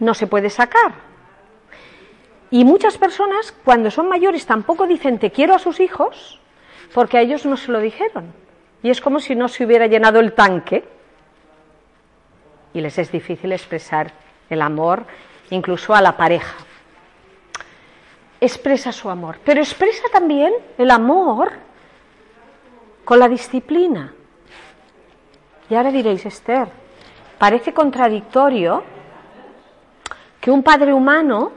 no se puede sacar. Y muchas personas, cuando son mayores, tampoco dicen te quiero a sus hijos, porque a ellos no se lo dijeron. Y es como si no se hubiera llenado el tanque. Y les es difícil expresar el amor, incluso a la pareja. Expresa su amor, pero expresa también el amor con la disciplina. Y ahora diréis, Esther, parece contradictorio que un padre humano,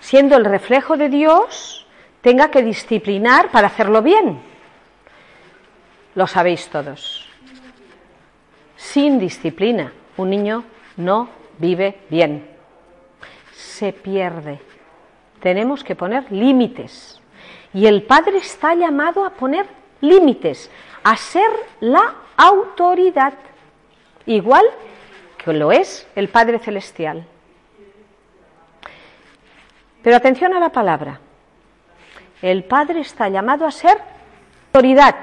siendo el reflejo de Dios, tenga que disciplinar para hacerlo bien. Lo sabéis todos. Sin disciplina, un niño no vive bien. Se pierde. Tenemos que poner límites. Y el padre está llamado a poner límites, a ser la autoridad, igual que lo es el Padre Celestial. Pero atención a la palabra. El Padre está llamado a ser autoridad,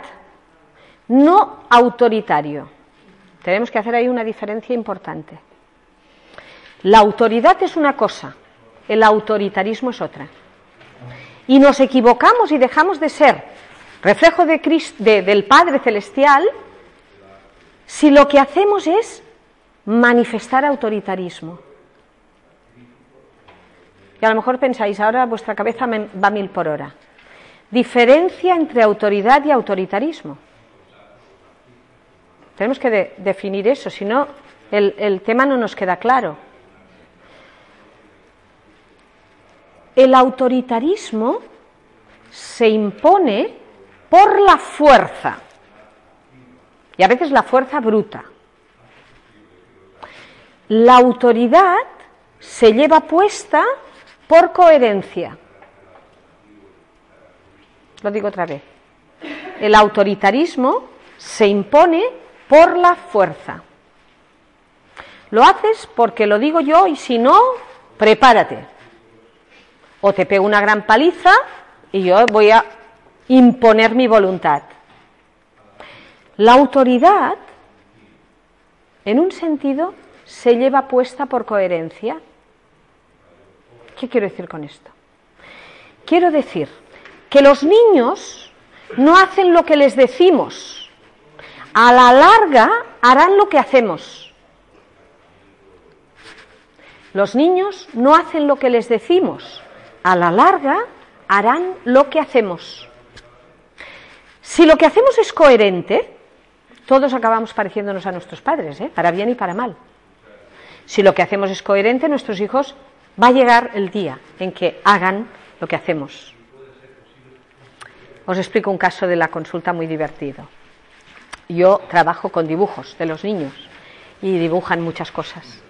no autoritario. Tenemos que hacer ahí una diferencia importante. La autoridad es una cosa, el autoritarismo es otra. Y nos equivocamos y dejamos de ser reflejo de del Padre Celestial si lo que hacemos es manifestar autoritarismo. Y a lo mejor pensáis, ahora vuestra cabeza va mil por hora. Diferencia entre autoridad y autoritarismo. Tenemos que definir eso, si no, el tema no nos queda claro. El autoritarismo se impone por la fuerza y a veces la fuerza bruta. La autoridad se lleva puesta por coherencia. Lo digo otra vez. El autoritarismo se impone por la fuerza. Lo haces porque lo digo yo y si no, prepárate. O te pego una gran paliza y yo voy a imponer mi voluntad. La autoridad, en un sentido, se lleva puesta por coherencia. ¿Qué quiero decir con esto? Quiero decir que los niños no hacen lo que les decimos. A la larga harán lo que hacemos. Los niños no hacen lo que les decimos. A la larga harán lo que hacemos. Si lo que hacemos es coherente, todos acabamos pareciéndonos a nuestros padres, ¿eh? para bien y para mal. Si lo que hacemos es coherente, nuestros hijos va a llegar el día en que hagan lo que hacemos. Os explico un caso de la consulta muy divertido. Yo trabajo con dibujos de los niños y dibujan muchas cosas.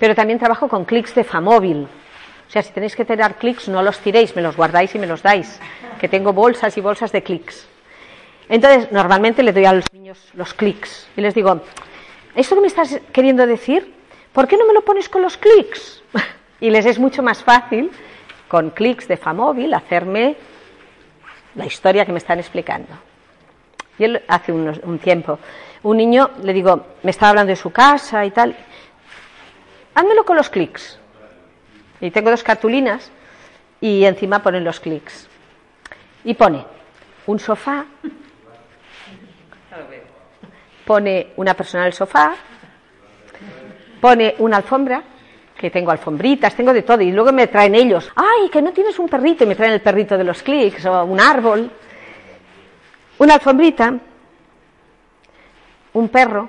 Pero también trabajo con clics de Famóvil. O sea, si tenéis que tirar clics, no los tiréis, me los guardáis y me los dais. Que tengo bolsas y bolsas de clics. Entonces, normalmente le doy a los niños los clics y les digo, ¿esto que me estás queriendo decir? ¿Por qué no me lo pones con los clics? y les es mucho más fácil, con clics de Famóvil, hacerme la historia que me están explicando. Y hace un tiempo, un niño, le digo, me estaba hablando de su casa y tal, házmelo con los clics. Y tengo dos cartulinas y encima ponen los clics. Y pone un sofá pone una persona en el sofá, pone una alfombra, que tengo alfombritas, tengo de todo, y luego me traen ellos, ay, que no tienes un perrito, y me traen el perrito de los clics, o un árbol, una alfombrita, un perro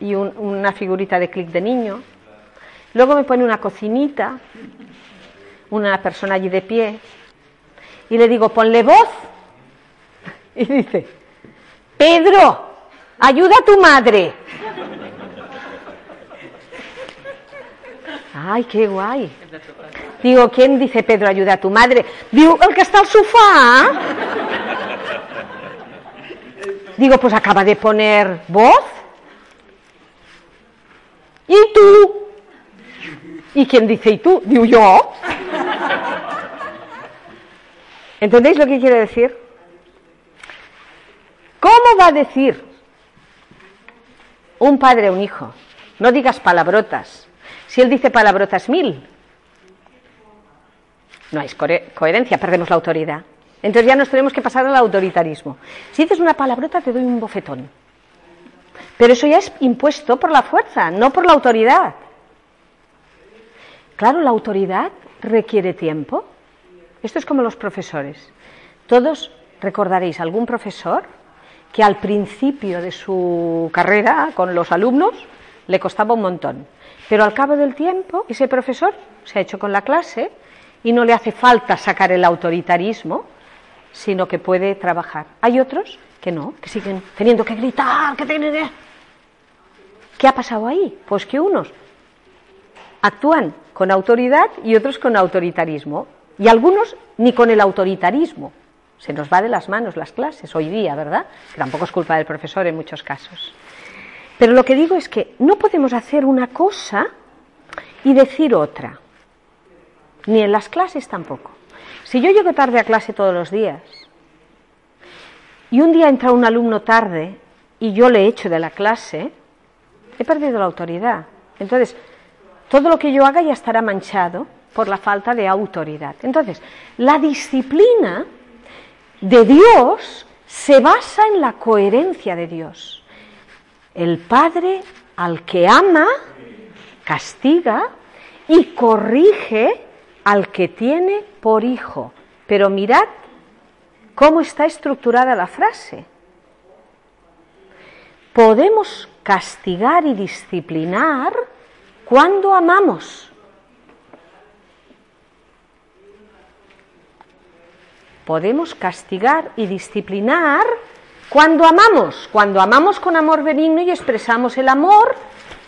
y una figurita de clic de niño, luego me pone una cocinita, una persona allí de pie, y le digo, ponle voz, y dice, Pedro, ayuda a tu madre. Ay, qué guay. Digo, ¿quién dice Pedro ayuda a tu madre? Digo, el que está al sofá. Digo, pues acaba de poner voz. ¿Y tú? ¿Y quién dice y tú? Digo yo. ¿Entendéis lo que quiere decir? ¿Cómo va a decir un padre, un hijo. No digas palabrotas. Si él dice palabrotas mil, no hay coherencia, perdemos la autoridad. Entonces ya nos tenemos que pasar al autoritarismo. Si dices una palabrota te doy un bofetón. Pero eso ya es impuesto por la fuerza, no por la autoridad. Claro, la autoridad requiere tiempo. Esto es como los profesores. Todos recordaréis algún profesor que al principio de su carrera con los alumnos le costaba un montón. Pero al cabo del tiempo, ese profesor se ha hecho con la clase y no le hace falta sacar el autoritarismo, sino que puede trabajar. Hay otros que no, que siguen teniendo que gritar, que tienen. ¿Qué ha pasado ahí? Pues que unos actúan con autoridad y otros con autoritarismo. Y algunos ni con el autoritarismo. Se nos va de las manos las clases hoy día, ¿verdad? Que tampoco es culpa del profesor en muchos casos. Pero lo que digo es que no podemos hacer una cosa y decir otra. Ni en las clases tampoco. Si yo llego tarde a clase todos los días y un día entra un alumno tarde y yo le echo de la clase, he perdido la autoridad. Entonces, todo lo que yo haga ya estará manchado por la falta de autoridad. Entonces, la disciplina de Dios se basa en la coherencia de Dios. El Padre al que ama, castiga y corrige al que tiene por hijo. Pero mirad cómo está estructurada la frase. Podemos castigar y disciplinar cuando amamos. Podemos castigar y disciplinar cuando amamos. Cuando amamos con amor benigno y expresamos el amor,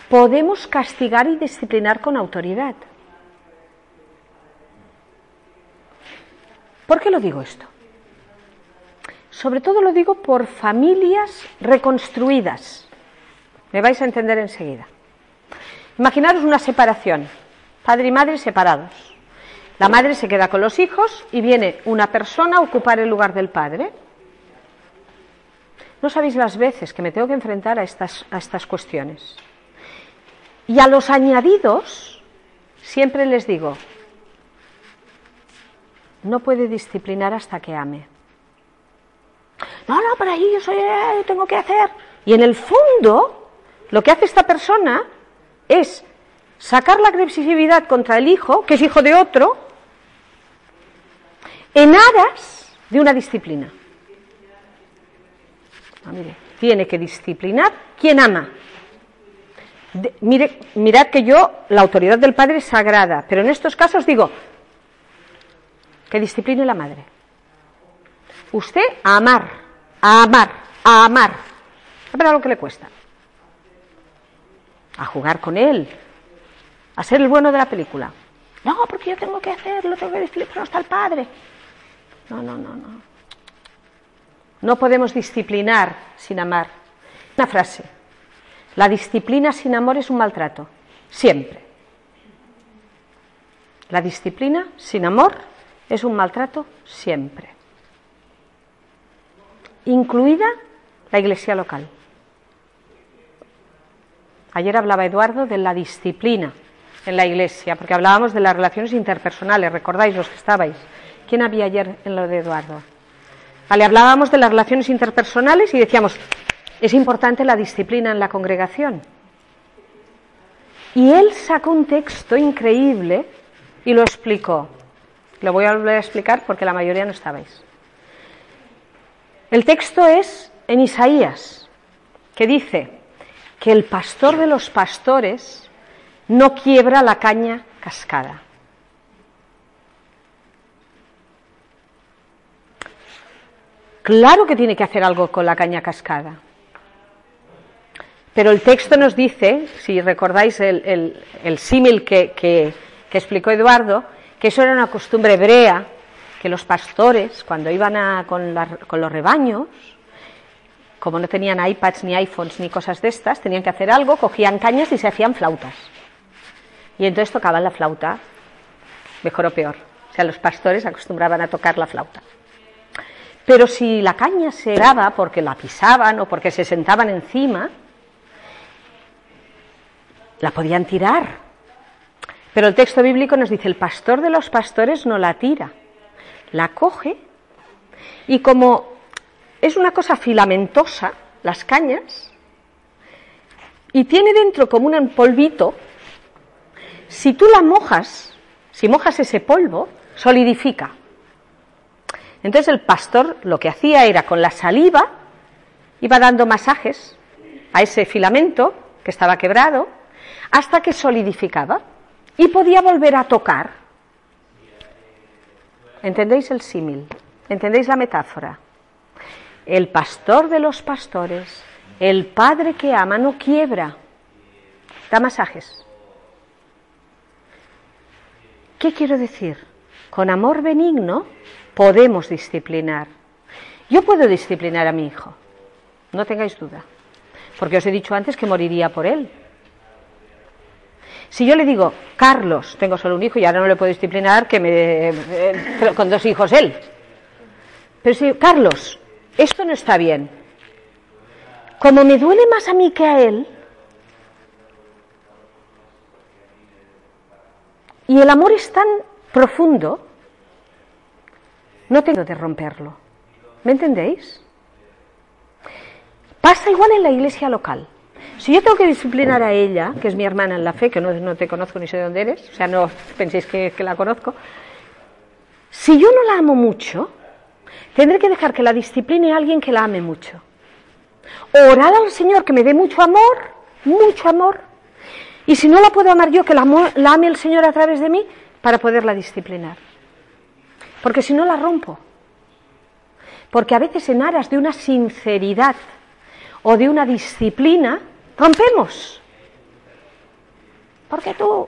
podemos castigar y disciplinar con autoridad. ¿Por qué lo digo esto? Sobre todo lo digo por familias reconstruidas. Me vais a entender enseguida. Imaginaros una separación, padre y madre separados. La madre se queda con los hijos y viene una persona a ocupar el lugar del padre. No sabéis las veces que me tengo que enfrentar a estas, a estas cuestiones. Y a los añadidos siempre les digo, no puede disciplinar hasta que ame. No, no, por ahí yo soy, yo tengo que hacer. Y en el fondo, lo que hace esta persona es sacar la agresividad contra el hijo, que es hijo de otro, en aras de una disciplina. Ah, tiene que disciplinar quien ama. mire, mirad que yo, la autoridad del padre es sagrada, pero en estos casos digo que discipline la madre. Usted a amar, a amar, a amar. A ver lo que le cuesta a jugar con él, a ser el bueno de la película. No, porque yo tengo que hacerlo, tengo que decirle, pero no está el padre. No, no, no, no. No podemos disciplinar sin amar. Una frase. La disciplina sin amor es un maltrato. Siempre. La disciplina sin amor es un maltrato siempre. Incluida la iglesia local. Ayer hablaba Eduardo de la disciplina en la iglesia, porque hablábamos de las relaciones interpersonales, recordáis los que estabais. ¿Quién había ayer en lo de Eduardo? Vale, hablábamos de las relaciones interpersonales y decíamos, es importante la disciplina en la congregación. Y él sacó un texto increíble y lo explicó. Lo voy a volver a explicar porque la mayoría no estabais. El texto es en Isaías, que dice, que el pastor de los pastores no quiebra la caña cascada. Claro que tiene que hacer algo con la caña cascada. Pero el texto nos dice, si recordáis el, símil que, explicó Eduardo, que eso era una costumbre hebrea, que los pastores, cuando iban con, con los rebaños, como no tenían iPads ni iPhones ni cosas de estas, tenían que hacer algo, cogían cañas y se hacían flautas. Y entonces tocaban la flauta, mejor o peor. O sea, los pastores acostumbraban a tocar la flauta. Pero si la caña se daba porque la pisaban o porque se sentaban encima, la podían tirar. Pero el texto bíblico nos dice, el pastor de los pastores no la tira, la coge y como es una cosa filamentosa, las cañas, y tiene dentro como un polvito, si tú la mojas, si mojas ese polvo, solidifica. Entonces el pastor lo que hacía era con la saliva, iba dando masajes a ese filamento que estaba quebrado, hasta que solidificaba y podía volver a tocar. ¿Entendéis el símil? ¿Entendéis la metáfora? El pastor de los pastores, el padre que ama, no quiebra, da masajes. ¿Qué quiero decir? Con amor benigno podemos disciplinar. Yo puedo disciplinar a mi hijo, no tengáis duda, porque os he dicho antes que moriría por él. Si yo le digo, Carlos, tengo solo un hijo y ahora no le puedo disciplinar, que me, eh, con dos hijos él. Pero si, Carlos, esto no está bien. Como me duele más a mí que a él, y el amor es tan profundo, no tengo de romperlo. ¿Me entendéis? Pasa igual en la iglesia local. Si yo tengo que disciplinar a ella, que es mi hermana en la fe, que no, te conozco ni sé de dónde eres, o sea, no penséis que, que la conozco, si yo no la amo mucho, tendré que dejar que la discipline a alguien que la ame mucho. Orar al Señor que me dé mucho amor, mucho amor, y si no la puedo amar yo, que la, la ame el Señor a través de mí para poderla disciplinar. Porque si no la rompo. Porque a veces en aras de una sinceridad o de una disciplina, rompemos. Porque tú,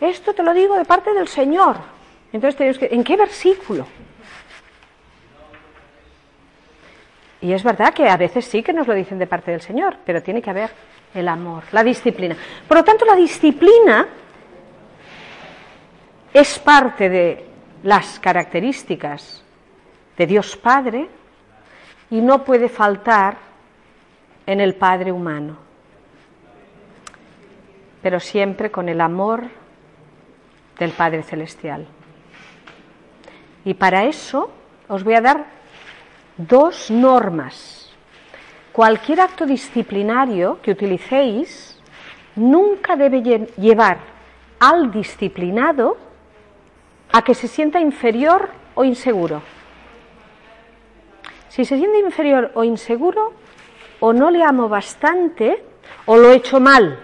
esto te lo digo de parte del Señor. Entonces tenemos que, ¿en qué versículo? Y es verdad que a veces sí que nos lo dicen de parte del Señor, pero tiene que haber el amor, la disciplina. Por lo tanto, la disciplina es parte de las características de Dios Padre y no puede faltar en el Padre humano, pero siempre con el amor del Padre Celestial. Y para eso os voy a dar dos normas. Cualquier acto disciplinario que utilicéis nunca debe llevar al disciplinado a que se sienta inferior o inseguro. Si se siente inferior o inseguro, o no le amo bastante, o lo he hecho mal.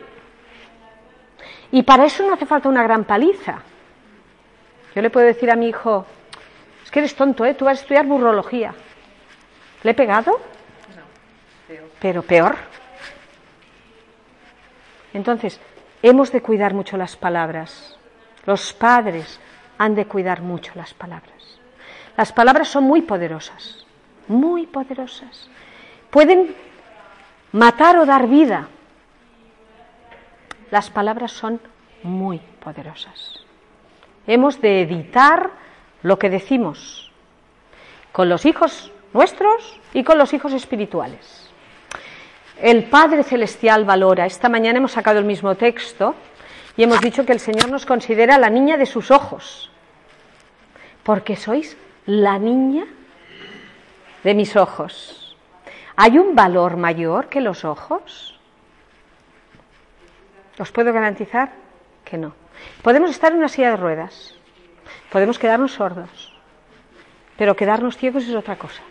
Y para eso no hace falta una gran paliza. Yo le puedo decir a mi hijo, es que eres tonto, ¿eh? tú vas a estudiar burrología. ¿Le he pegado? No, Pero peor. Entonces, hemos de cuidar mucho las palabras. Los padres han de cuidar mucho las palabras. Las palabras son muy poderosas, muy poderosas. Pueden matar o dar vida. Las palabras son muy poderosas. Hemos de editar lo que decimos con los hijos nuestros y con los hijos espirituales. El Padre Celestial valora, esta mañana hemos sacado el mismo texto y hemos dicho que el Señor nos considera la niña de sus ojos, porque sois la niña de mis ojos. ¿Hay un valor mayor que los ojos? Os puedo garantizar que no. Podemos estar en una silla de ruedas, podemos quedarnos sordos, pero quedarnos ciegos es otra cosa.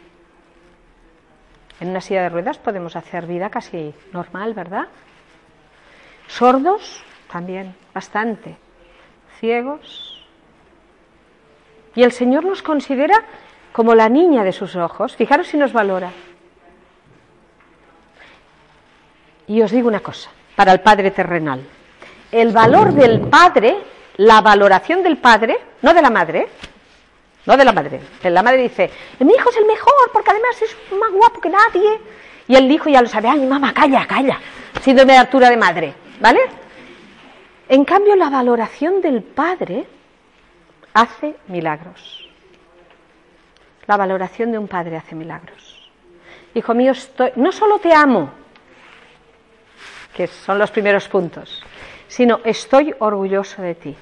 En una silla de ruedas podemos hacer vida casi normal, ¿verdad? Sordos también, bastante. Ciegos. Y el Señor nos considera como la niña de sus ojos. Fijaros si nos valora. Y os digo una cosa, para el Padre terrenal. El valor del Padre, la valoración del Padre, no de la Madre, no de la madre. La madre dice, mi hijo es el mejor porque además es más guapo que nadie. Y el hijo ya lo sabe, ay, mamá, calla, calla. Síndrome de altura de madre, ¿vale? En cambio, la valoración del padre hace milagros. La valoración de un padre hace milagros. Hijo mío, estoy, no solo te amo, que son los primeros puntos, sino estoy orgulloso de ti.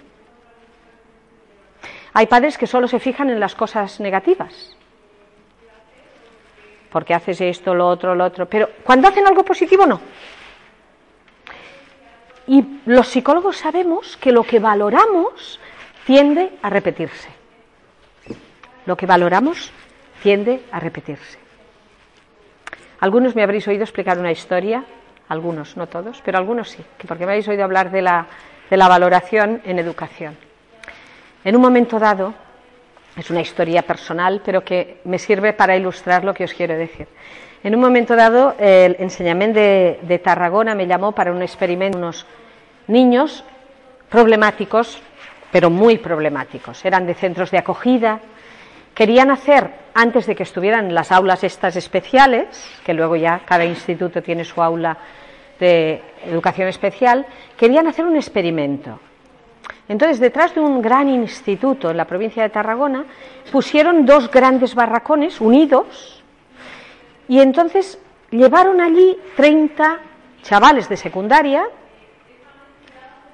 Hay padres que solo se fijan en las cosas negativas. Porque haces esto, lo otro, lo otro. Pero cuando hacen algo positivo, no. Y los psicólogos sabemos que lo que valoramos tiende a repetirse. Lo que valoramos tiende a repetirse. Algunos me habréis oído explicar una historia, algunos, no todos, pero algunos sí, porque me habéis oído hablar de la, de la valoración en educación. En un momento dado, es una historia personal, pero que me sirve para ilustrar lo que os quiero decir. En un momento dado, el enseñamiento de, Tarragona me llamó para un experimento unos niños problemáticos, pero muy problemáticos. Eran de centros de acogida. Querían hacer, antes de que estuvieran las aulas estas especiales, que luego ya cada instituto tiene su aula de educación especial, querían hacer un experimento. Entonces, detrás de un gran instituto en la provincia de Tarragona, pusieron dos grandes barracones unidos y entonces llevaron allí 30 chavales de secundaria,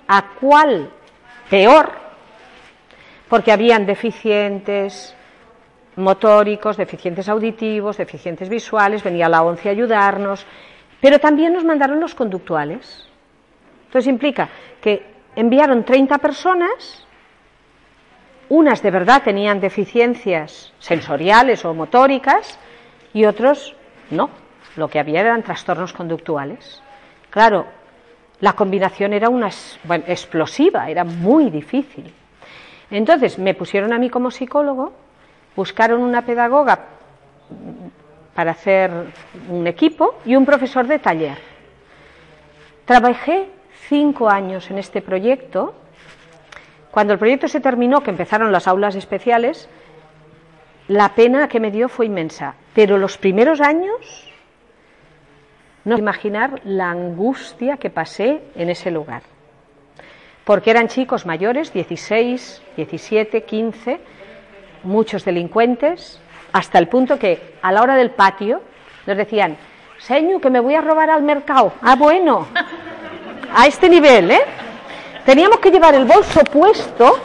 a cuál peor, porque habían deficientes motóricos, deficientes auditivos, deficientes visuales, venía la ONCE a ayudarnos, pero también nos mandaron los conductuales. Entonces implica que enviaron 30 personas, unas de verdad tenían deficiencias sensoriales o motóricas y otros no, lo que había eran trastornos conductuales. Claro, la combinación era una explosiva, era muy difícil. Entonces me pusieron a mí como psicólogo, buscaron una pedagoga para hacer un equipo y un profesor de taller. Trabajé cinco años en este proyecto. Cuando el proyecto se terminó, que empezaron las aulas especiales, la pena que me dio fue inmensa. Pero los primeros años, no imaginar la angustia que pasé en ese lugar. Porque eran chicos mayores, 16, 17, 15, muchos delincuentes, hasta el punto que a la hora del patio nos decían, Señor, que me voy a robar al mercado. Ah, bueno, a este nivel, ¿eh? Teníamos que llevar el bolso puesto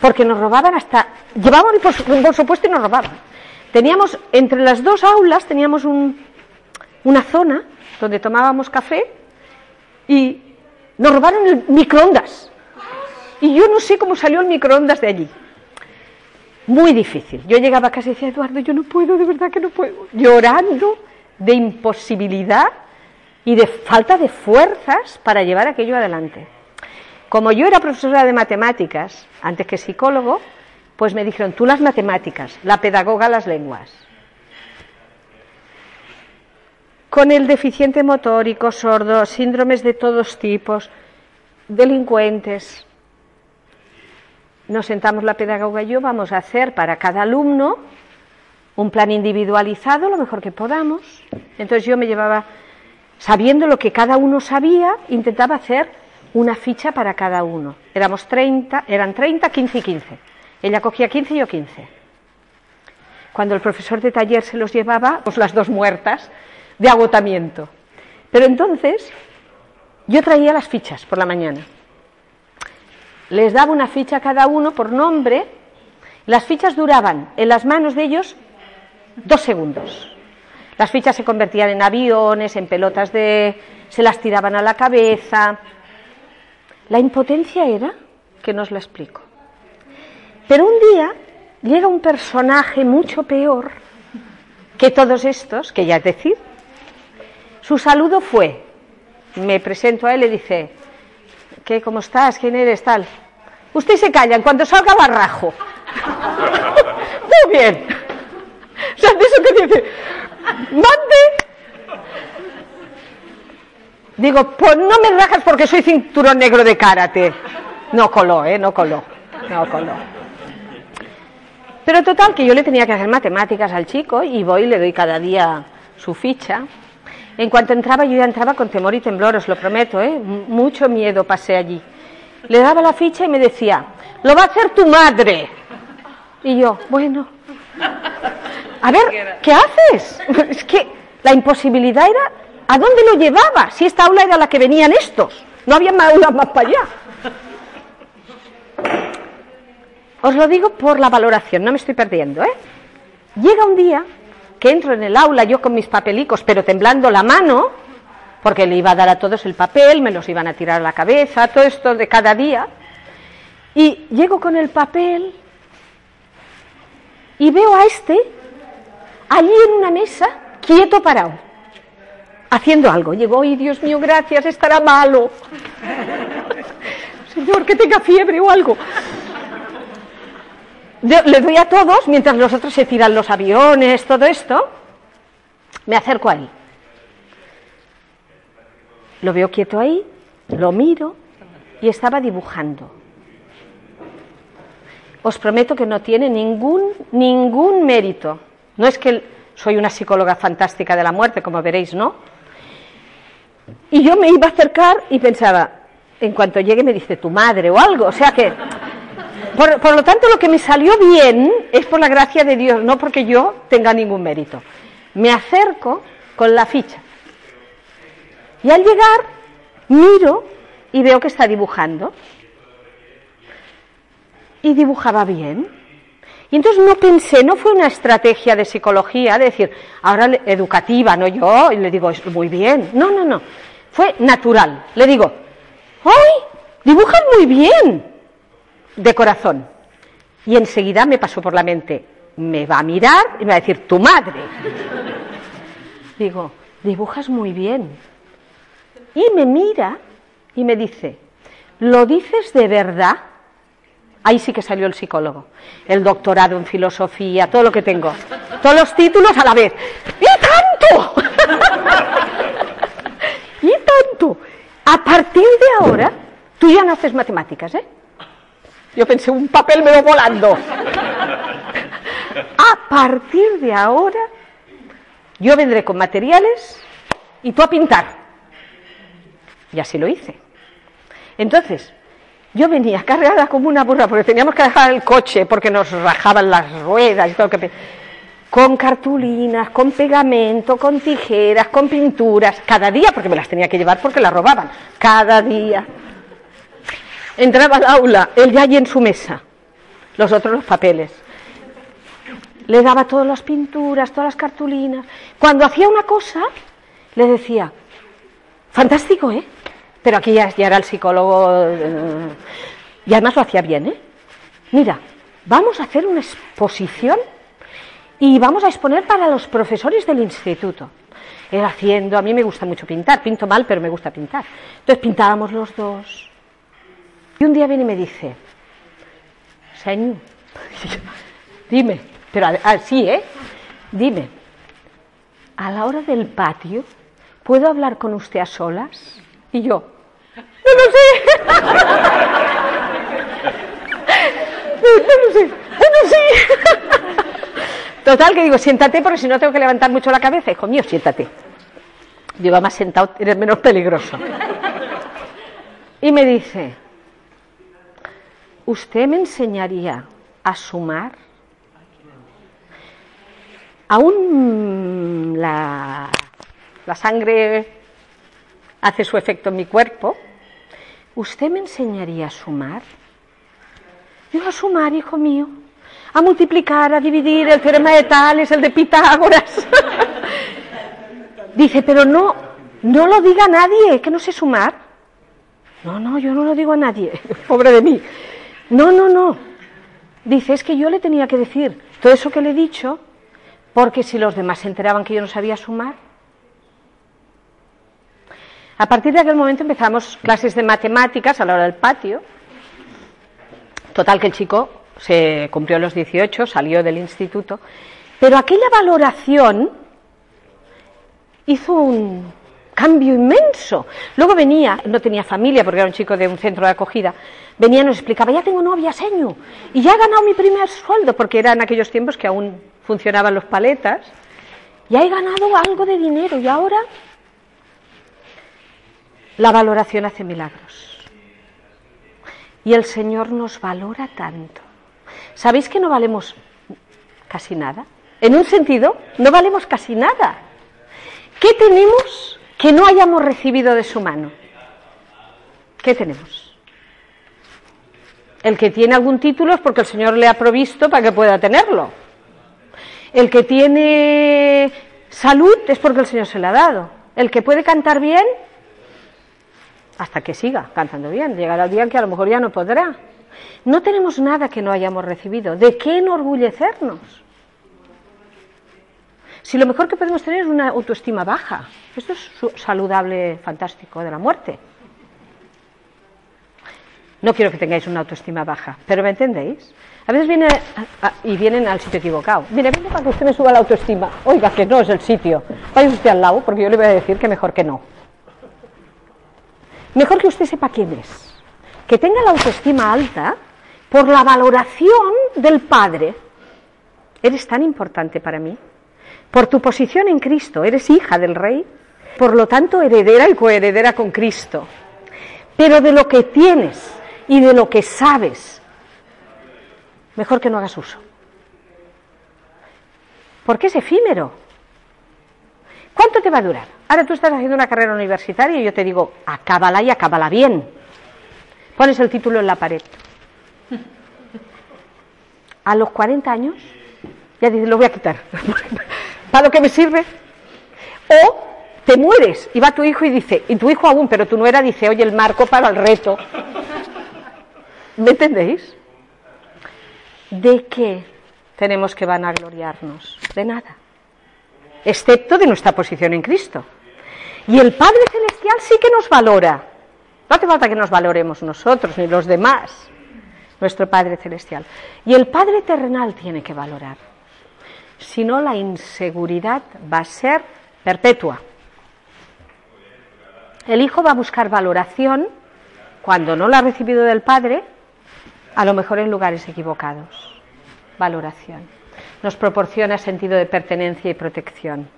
porque nos robaban hasta... Llevábamos el bolso puesto y nos robaban. Teníamos, entre las dos aulas, teníamos una zona donde tomábamos café y nos robaron el microondas. Y yo no sé cómo salió el microondas de allí. Muy difícil. Yo llegaba a casa y decía, Eduardo, yo no puedo, de verdad que no puedo. Llorando de imposibilidad y de falta de fuerzas para llevar aquello adelante. Como yo era profesora de matemáticas, antes que psicólogo, pues me dijeron, tú las matemáticas, la pedagoga las lenguas. Con el deficiente motórico, sordo, síndromes de todos tipos, delincuentes, nos sentamos la pedagoga y yo, vamos a hacer para cada alumno un plan individualizado lo mejor que podamos. Entonces yo me llevaba, sabiendo lo que cada uno sabía, intentaba hacer una ficha para cada uno. Éramos 30, eran 30, 15 y 15. Ella cogía 15 y yo 15. Cuando el profesor de taller se los llevaba, pues las dos muertas de agotamiento. Pero entonces yo traía las fichas por la mañana les daba una ficha a cada uno por nombre, las fichas duraban en las manos de ellos dos segundos. Las fichas se convertían en aviones, en pelotas de... se las tiraban a la cabeza. La impotencia era, que no os la explico. Pero un día llega un personaje mucho peor que todos estos, que ya es decir, su saludo fue, me presento a él y dice, ¿qué, cómo estás? ¿Quién eres? Tal. Usted se calla, en cuanto salga barrajo. Muy bien. O sea, que dice, mande. Digo, pues no me rajas porque soy cinturón negro de karate. No coló, ¿eh? No coló. No coló. Pero total, que yo le tenía que hacer matemáticas al chico y voy y le doy cada día su ficha. En cuanto entraba, yo ya entraba con temor y temblor, os lo prometo, ¿eh? Mucho miedo pasé allí le daba la ficha y me decía, lo va a hacer tu madre. Y yo, bueno, a ver, ¿qué haces? Es que la imposibilidad era, ¿a dónde lo llevaba? Si esta aula era la que venían estos, no había más aulas más para allá. os lo digo por la valoración, no me estoy perdiendo, ¿eh? Llega un día que entro en el aula yo con mis papelicos, pero temblando la mano, porque le iba a dar a todos el papel, me los iban a tirar a la cabeza, todo esto de cada día, y llego con el papel y veo a este allí en una mesa, quieto parado, haciendo algo. Llegó, y Dios mío, gracias, estará malo. Señor, que tenga fiebre o algo. Le doy a todos, mientras los otros se tiran los aviones, todo esto, me acerco a él. Lo veo quieto ahí, lo miro y estaba dibujando. Os prometo que no tiene ningún, ningún mérito. No es que soy una psicóloga fantástica de la muerte, como veréis, ¿no? Y yo me iba a acercar y pensaba, en cuanto llegue me dice tu madre o algo. O sea que, por, lo tanto, lo que me salió bien es por la gracia de Dios, no porque yo tenga ningún mérito. Me acerco con la ficha. Y al llegar, miro y veo que está dibujando. Y dibujaba bien. Y entonces no pensé, no fue una estrategia de psicología, de decir, ahora educativa, no yo, y le digo, muy bien. No, no, no. Fue natural. Le digo, ¡ay! Dibujan muy bien. De corazón. Y enseguida me pasó por la mente, me va a mirar y me va a decir, tu madre. Digo, dibujas muy bien. Y me mira y me dice, ¿lo dices de verdad? Ahí sí que salió el psicólogo. El doctorado en filosofía, todo lo que tengo. Todos los títulos a la vez. ¡Y tanto! ¡Y tanto! A partir de ahora, tú ya no haces matemáticas, ¿eh? Yo pensé, un papel me va volando. A partir de ahora, yo vendré con materiales y tú a pintar. Y así lo hice. Entonces, yo venía cargada como una burra porque teníamos que dejar el coche porque nos rajaban las ruedas y todo lo que con cartulinas, con pegamento, con tijeras, con pinturas, cada día, porque me las tenía que llevar porque las robaban, cada día. Entraba al aula, él ya allí en su mesa, los otros los papeles. Le daba todas las pinturas, todas las cartulinas. Cuando hacía una cosa, le decía, fantástico, ¿eh? Pero aquí ya, era el psicólogo eh, y además lo hacía bien, ¿eh? Mira, vamos a hacer una exposición y vamos a exponer para los profesores del instituto. Era haciendo, a mí me gusta mucho pintar, pinto mal, pero me gusta pintar. Entonces pintábamos los dos. Y un día viene y me dice, Señor, dime, pero así, ¿eh? Dime, a la hora del patio, ¿puedo hablar con usted a solas? Y yo, no lo sé. No, lo sé. No sé. Total, que digo, siéntate porque si no tengo que levantar mucho la cabeza. Hijo mío, siéntate. Digo, más sentado eres menos peligroso. Y me dice, ¿usted me enseñaría a sumar? Aún la, la sangre hace su efecto en mi cuerpo. ¿Usted me enseñaría a sumar? Digo, a sumar, hijo mío. A multiplicar, a dividir, el teorema de Tales, el de Pitágoras. Dice, pero no, no lo diga a nadie, que no sé sumar. No, no, yo no lo digo a nadie, pobre de mí. No, no, no. Dice, es que yo le tenía que decir todo eso que le he dicho, porque si los demás se enteraban que yo no sabía sumar, a partir de aquel momento empezamos clases de matemáticas a la hora del patio. Total que el chico se cumplió los 18, salió del instituto, pero aquella valoración hizo un cambio inmenso. Luego venía, no tenía familia porque era un chico de un centro de acogida, venía y nos explicaba, ya tengo novia, seño, y ya he ganado mi primer sueldo, porque eran aquellos tiempos que aún funcionaban los paletas, ya he ganado algo de dinero y ahora la valoración hace milagros. Y el Señor nos valora tanto. ¿Sabéis que no valemos casi nada? En un sentido, no valemos casi nada. ¿Qué tenemos que no hayamos recibido de su mano? ¿Qué tenemos? El que tiene algún título es porque el Señor le ha provisto para que pueda tenerlo. El que tiene salud es porque el Señor se la ha dado. El que puede cantar bien, hasta que siga cantando bien. Llegará el día en que a lo mejor ya no podrá. No tenemos nada que no hayamos recibido. ¿De qué enorgullecernos? Si lo mejor que podemos tener es una autoestima baja, esto es saludable, fantástico de la muerte. No quiero que tengáis una autoestima baja, pero ¿me entendéis? A veces viene y vienen al sitio equivocado. Mire, vengo para que usted me suba la autoestima. Oiga, que no es el sitio. Vaya usted al lado, porque yo le voy a decir que mejor que no. Mejor que usted sepa quién es. Que tenga la autoestima alta por la valoración del Padre. Eres tan importante para mí. Por tu posición en Cristo, eres hija del Rey, por lo tanto heredera y coheredera con Cristo. Pero de lo que tienes y de lo que sabes, mejor que no hagas uso. Porque es efímero. ¿Cuánto te va a durar? Ahora tú estás haciendo una carrera universitaria y yo te digo, acábala y acábala bien. Pones el título en la pared. A los 40 años, ya dices, lo voy a quitar. ¿Para lo que me sirve? O te mueres y va tu hijo y dice, y tu hijo aún, pero tu nuera dice, oye, el marco para el reto. ¿Me entendéis? ¿De qué tenemos que vanagloriarnos? De nada. Excepto de nuestra posición en Cristo. Y el Padre Celestial sí que nos valora. No hace falta que nos valoremos nosotros ni los demás. Nuestro Padre Celestial. Y el Padre Terrenal tiene que valorar si no la inseguridad va a ser perpetua. El hijo va a buscar valoración cuando no la ha recibido del padre, a lo mejor en lugares equivocados. Valoración. Nos proporciona sentido de pertenencia y protección.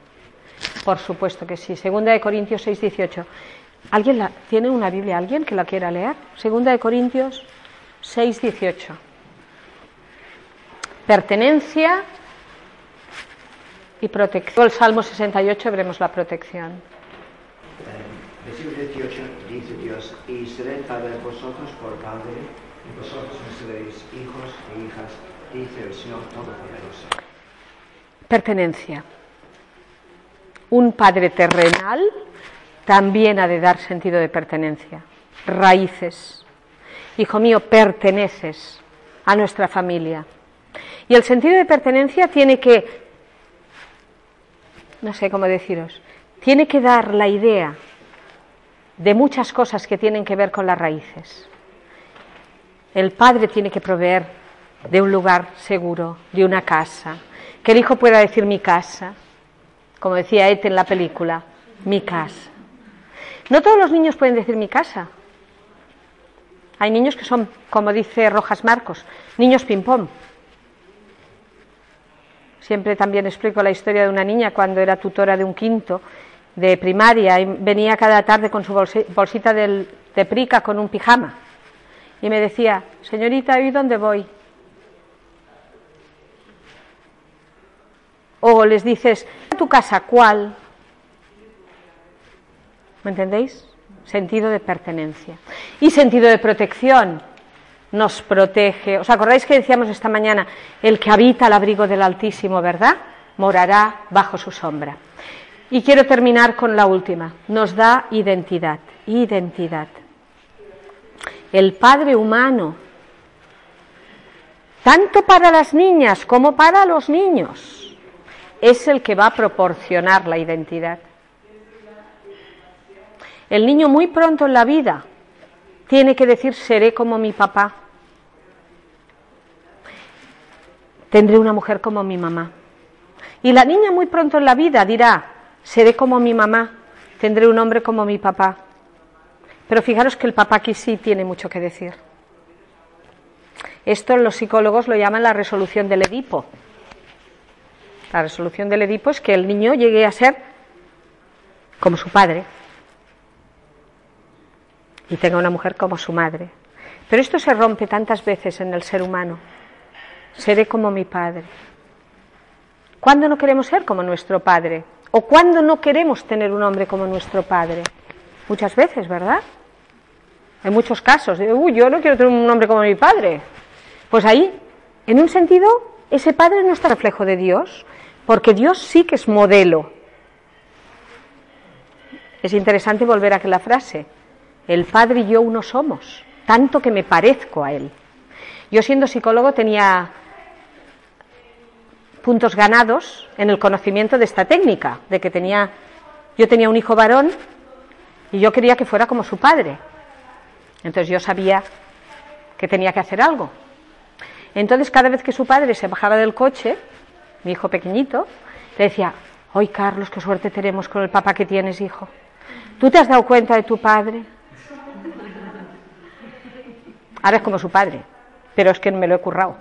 Por supuesto que sí. Segunda de Corintios 6, 18. ¿Alguien tiene una Biblia? ¿Alguien que la quiera leer? Segunda de Corintios 6, 18. Pertenencia y protección. El Salmo 68 veremos la protección. Versículo 18 dice Dios, y seré para vosotros por Padre, y vosotros seréis hijos e hijas, dice el Señor Todopoderoso. Pertenencia. Un Padre terrenal también ha de dar sentido de pertenencia. Raíces. Hijo mío, perteneces a nuestra familia. Y el sentido de pertenencia tiene que no sé cómo deciros, tiene que dar la idea de muchas cosas que tienen que ver con las raíces. El padre tiene que proveer de un lugar seguro, de una casa, que el hijo pueda decir mi casa, como decía Ete en la película, mi casa. No todos los niños pueden decir mi casa. Hay niños que son, como dice Rojas Marcos, niños ping-pong. Siempre también explico la historia de una niña cuando era tutora de un quinto de primaria y venía cada tarde con su bolsita de prica con un pijama. Y me decía, señorita, ¿y dónde voy? O les dices, ¿a tu casa cuál? ¿Me entendéis? Sentido de pertenencia. Y sentido de protección nos protege. ¿Os acordáis que decíamos esta mañana, el que habita al abrigo del Altísimo, ¿verdad? Morará bajo su sombra. Y quiero terminar con la última. Nos da identidad. Identidad. El Padre humano, tanto para las niñas como para los niños, es el que va a proporcionar la identidad. El niño muy pronto en la vida tiene que decir seré como mi papá. tendré una mujer como mi mamá. Y la niña muy pronto en la vida dirá, seré como mi mamá, tendré un hombre como mi papá. Pero fijaros que el papá aquí sí tiene mucho que decir. Esto los psicólogos lo llaman la resolución del Edipo. La resolución del Edipo es que el niño llegue a ser como su padre y tenga una mujer como su madre. Pero esto se rompe tantas veces en el ser humano seré como mi Padre. ¿Cuándo no queremos ser como nuestro Padre? ¿O cuándo no queremos tener un hombre como nuestro Padre? Muchas veces, ¿verdad? En muchos casos. Uy, yo no quiero tener un hombre como mi padre. Pues ahí, en un sentido, ese padre no está reflejo de Dios, porque Dios sí que es modelo. Es interesante volver a aquella frase. El padre y yo uno somos, tanto que me parezco a él. Yo siendo psicólogo tenía puntos ganados en el conocimiento de esta técnica, de que tenía, yo tenía un hijo varón y yo quería que fuera como su padre. Entonces yo sabía que tenía que hacer algo. Entonces cada vez que su padre se bajaba del coche, mi hijo pequeñito, le decía, hoy Carlos, qué suerte tenemos con el papá que tienes, hijo. ¿Tú te has dado cuenta de tu padre? Ahora es como su padre, pero es que me lo he currado.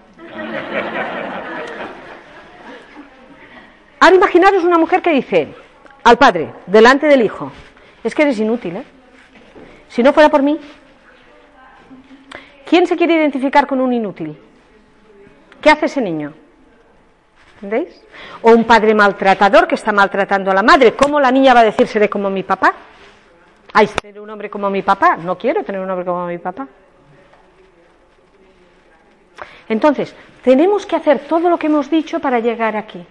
Ahora imaginaros una mujer que dice al padre, delante del hijo, es que eres inútil, ¿eh? Si no fuera por mí, ¿quién se quiere identificar con un inútil? ¿Qué hace ese niño? ¿Entendéis? O un padre maltratador que está maltratando a la madre. ¿Cómo la niña va a decir seré como mi papá? Ay, ser un hombre como mi papá. No quiero tener un hombre como mi papá. Entonces, tenemos que hacer todo lo que hemos dicho para llegar aquí.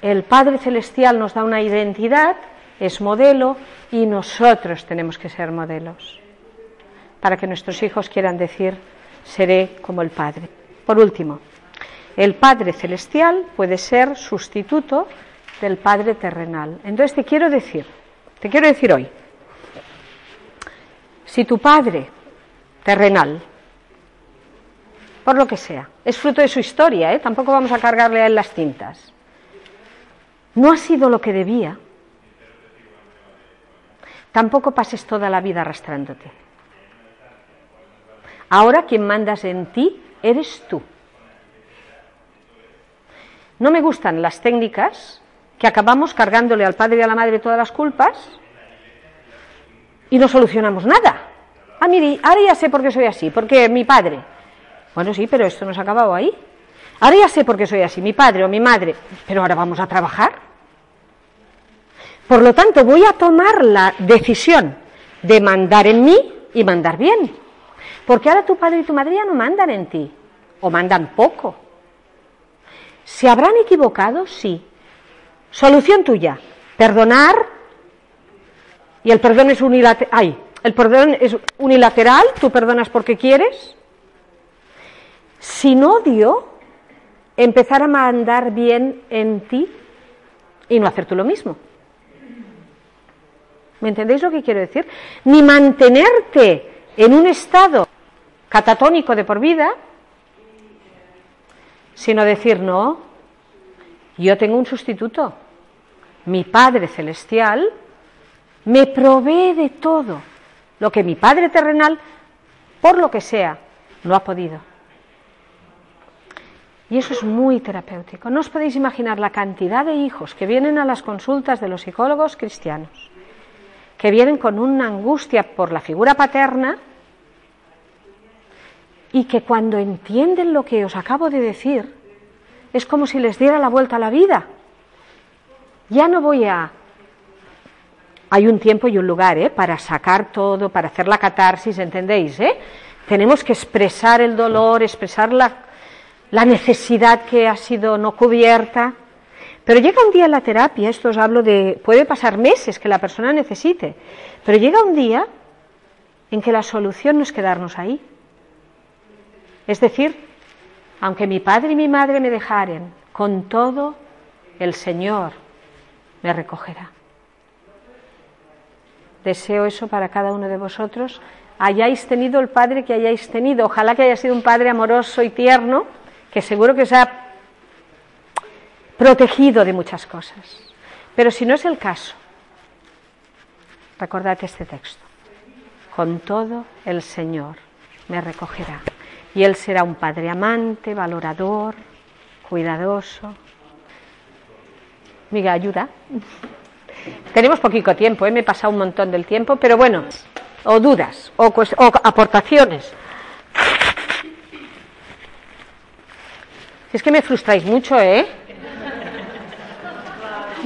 El Padre Celestial nos da una identidad, es modelo, y nosotros tenemos que ser modelos, para que nuestros hijos quieran decir, seré como el Padre. Por último, el Padre Celestial puede ser sustituto del Padre terrenal. Entonces te quiero decir, te quiero decir hoy, si tu Padre terrenal por lo que sea. Es fruto de su historia, ¿eh? tampoco vamos a cargarle a él las cintas. No ha sido lo que debía. Tampoco pases toda la vida arrastrándote. Ahora quien mandas en ti eres tú. No me gustan las técnicas que acabamos cargándole al padre y a la madre todas las culpas y no solucionamos nada. Ah, mire, ahora ya sé por qué soy así, porque mi padre, bueno, sí, pero esto no se ha acabado ahí. Ahora ya sé por qué soy así, mi padre o mi madre, pero ahora vamos a trabajar. Por lo tanto, voy a tomar la decisión de mandar en mí y mandar bien. Porque ahora tu padre y tu madre ya no mandan en ti, o mandan poco. ¿Se habrán equivocado? Sí. Solución tuya, perdonar, y el perdón es unilateral. Ay, el perdón es unilateral, tú perdonas porque quieres, sin odio, empezar a mandar bien en ti y no hacer tú lo mismo. ¿Me entendéis lo que quiero decir? Ni mantenerte en un estado catatónico de por vida, sino decir, no, yo tengo un sustituto. Mi Padre Celestial me provee de todo lo que mi Padre terrenal, por lo que sea, no ha podido. Y eso es muy terapéutico. No os podéis imaginar la cantidad de hijos que vienen a las consultas de los psicólogos cristianos, que vienen con una angustia por la figura paterna y que cuando entienden lo que os acabo de decir, es como si les diera la vuelta a la vida. Ya no voy a... Hay un tiempo y un lugar ¿eh? para sacar todo, para hacer la catarsis, ¿entendéis? Eh? Tenemos que expresar el dolor, expresar la, la necesidad que ha sido no cubierta. Pero llega un día en la terapia, esto os hablo de, puede pasar meses que la persona necesite, pero llega un día en que la solución no es quedarnos ahí. Es decir, aunque mi padre y mi madre me dejaren, con todo el Señor me recogerá. Deseo eso para cada uno de vosotros. Hayáis tenido el padre que hayáis tenido. Ojalá que haya sido un padre amoroso y tierno que seguro que os ha protegido de muchas cosas. Pero si no es el caso, recordad este texto. Con todo el Señor me recogerá. Y Él será un padre amante, valorador, cuidadoso. Mira, ayuda. Tenemos poquito tiempo, ¿eh? me he pasado un montón del tiempo, pero bueno, o dudas, o, o aportaciones. Es que me frustráis mucho, ¿eh?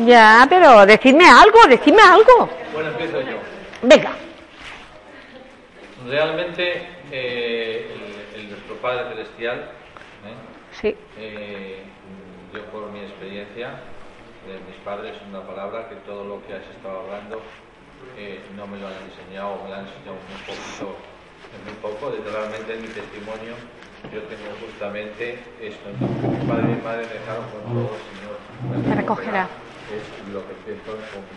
Ya, pero decidme algo, decidme algo. Bueno, empiezo yo. Venga. Realmente, eh, nuestro Padre Celestial, ¿eh? sí. Eh, yo por mi experiencia de mis padres, una palabra que todo lo que has estado hablando no me lo han enseñado, me lo han enseñado un poquito, muy poco, literalmente en mi testimonio yo tengo justamente esto, mi padre y mi madre me dejaron con todo el Señor. Me recogerá. Es lo que pienso con mi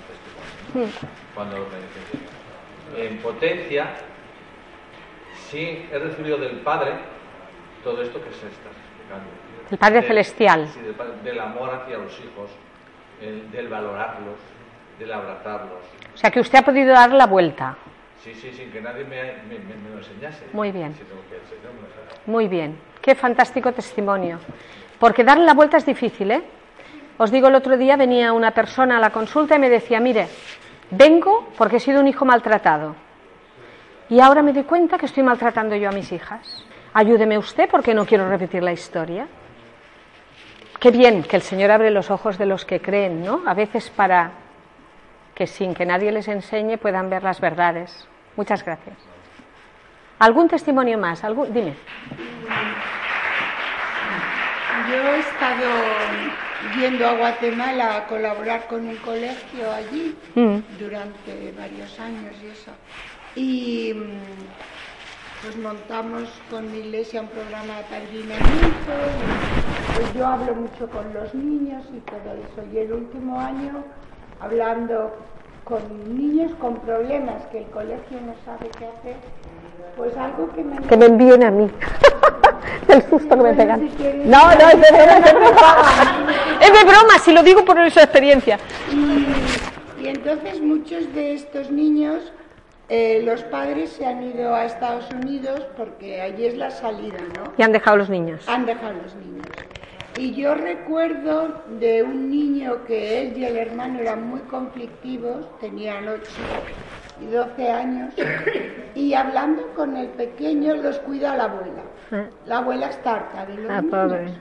testimonio, cuando lo En potencia, sí he recibido del Padre todo esto que se está explicando. El Padre Celestial. Sí, del, amor hacia los hijos, del valorarlos, del abrazarlos. O sea que usted ha podido dar la vuelta. Sí, sí, sin que nadie me, lo enseñase. Muy bien. Muy bien. Qué fantástico testimonio. Porque darle la vuelta es difícil, ¿eh? Os digo, el otro día venía una persona a la consulta y me decía, mire, vengo porque he sido un hijo maltratado. Y ahora me doy cuenta que estoy maltratando yo a mis hijas. Ayúdeme usted porque no quiero repetir la historia. Qué bien que el Señor abre los ojos de los que creen, ¿no? A veces para que sin que nadie les enseñe puedan ver las verdades. Muchas gracias. ¿Algún testimonio más? ¿Algún? Dime. Yo he estado yendo a Guatemala a colaborar con un colegio allí mm. durante varios años y eso. Y mm, pues montamos con mi iglesia un programa de padrinamiento. Pues yo hablo mucho con los niños y todo eso. Y el último año hablando con niños con problemas que el colegio no sabe qué hacer, pues algo que me... Que me envíen a mí. el susto que me pegan. no, no, es de broma, es de broma. es de broma, si lo digo por esa experiencia. Y, entonces muchos de estos niños, eh, los padres se han ido a Estados Unidos porque allí es la salida, ¿no? Y han dejado los niños. Han dejado los niños. Y yo recuerdo de un niño que él y el hermano eran muy conflictivos, tenían 8 y 12 años, y hablando con el pequeño los cuida la abuela. Ah. La abuela está harta de los ah, niños.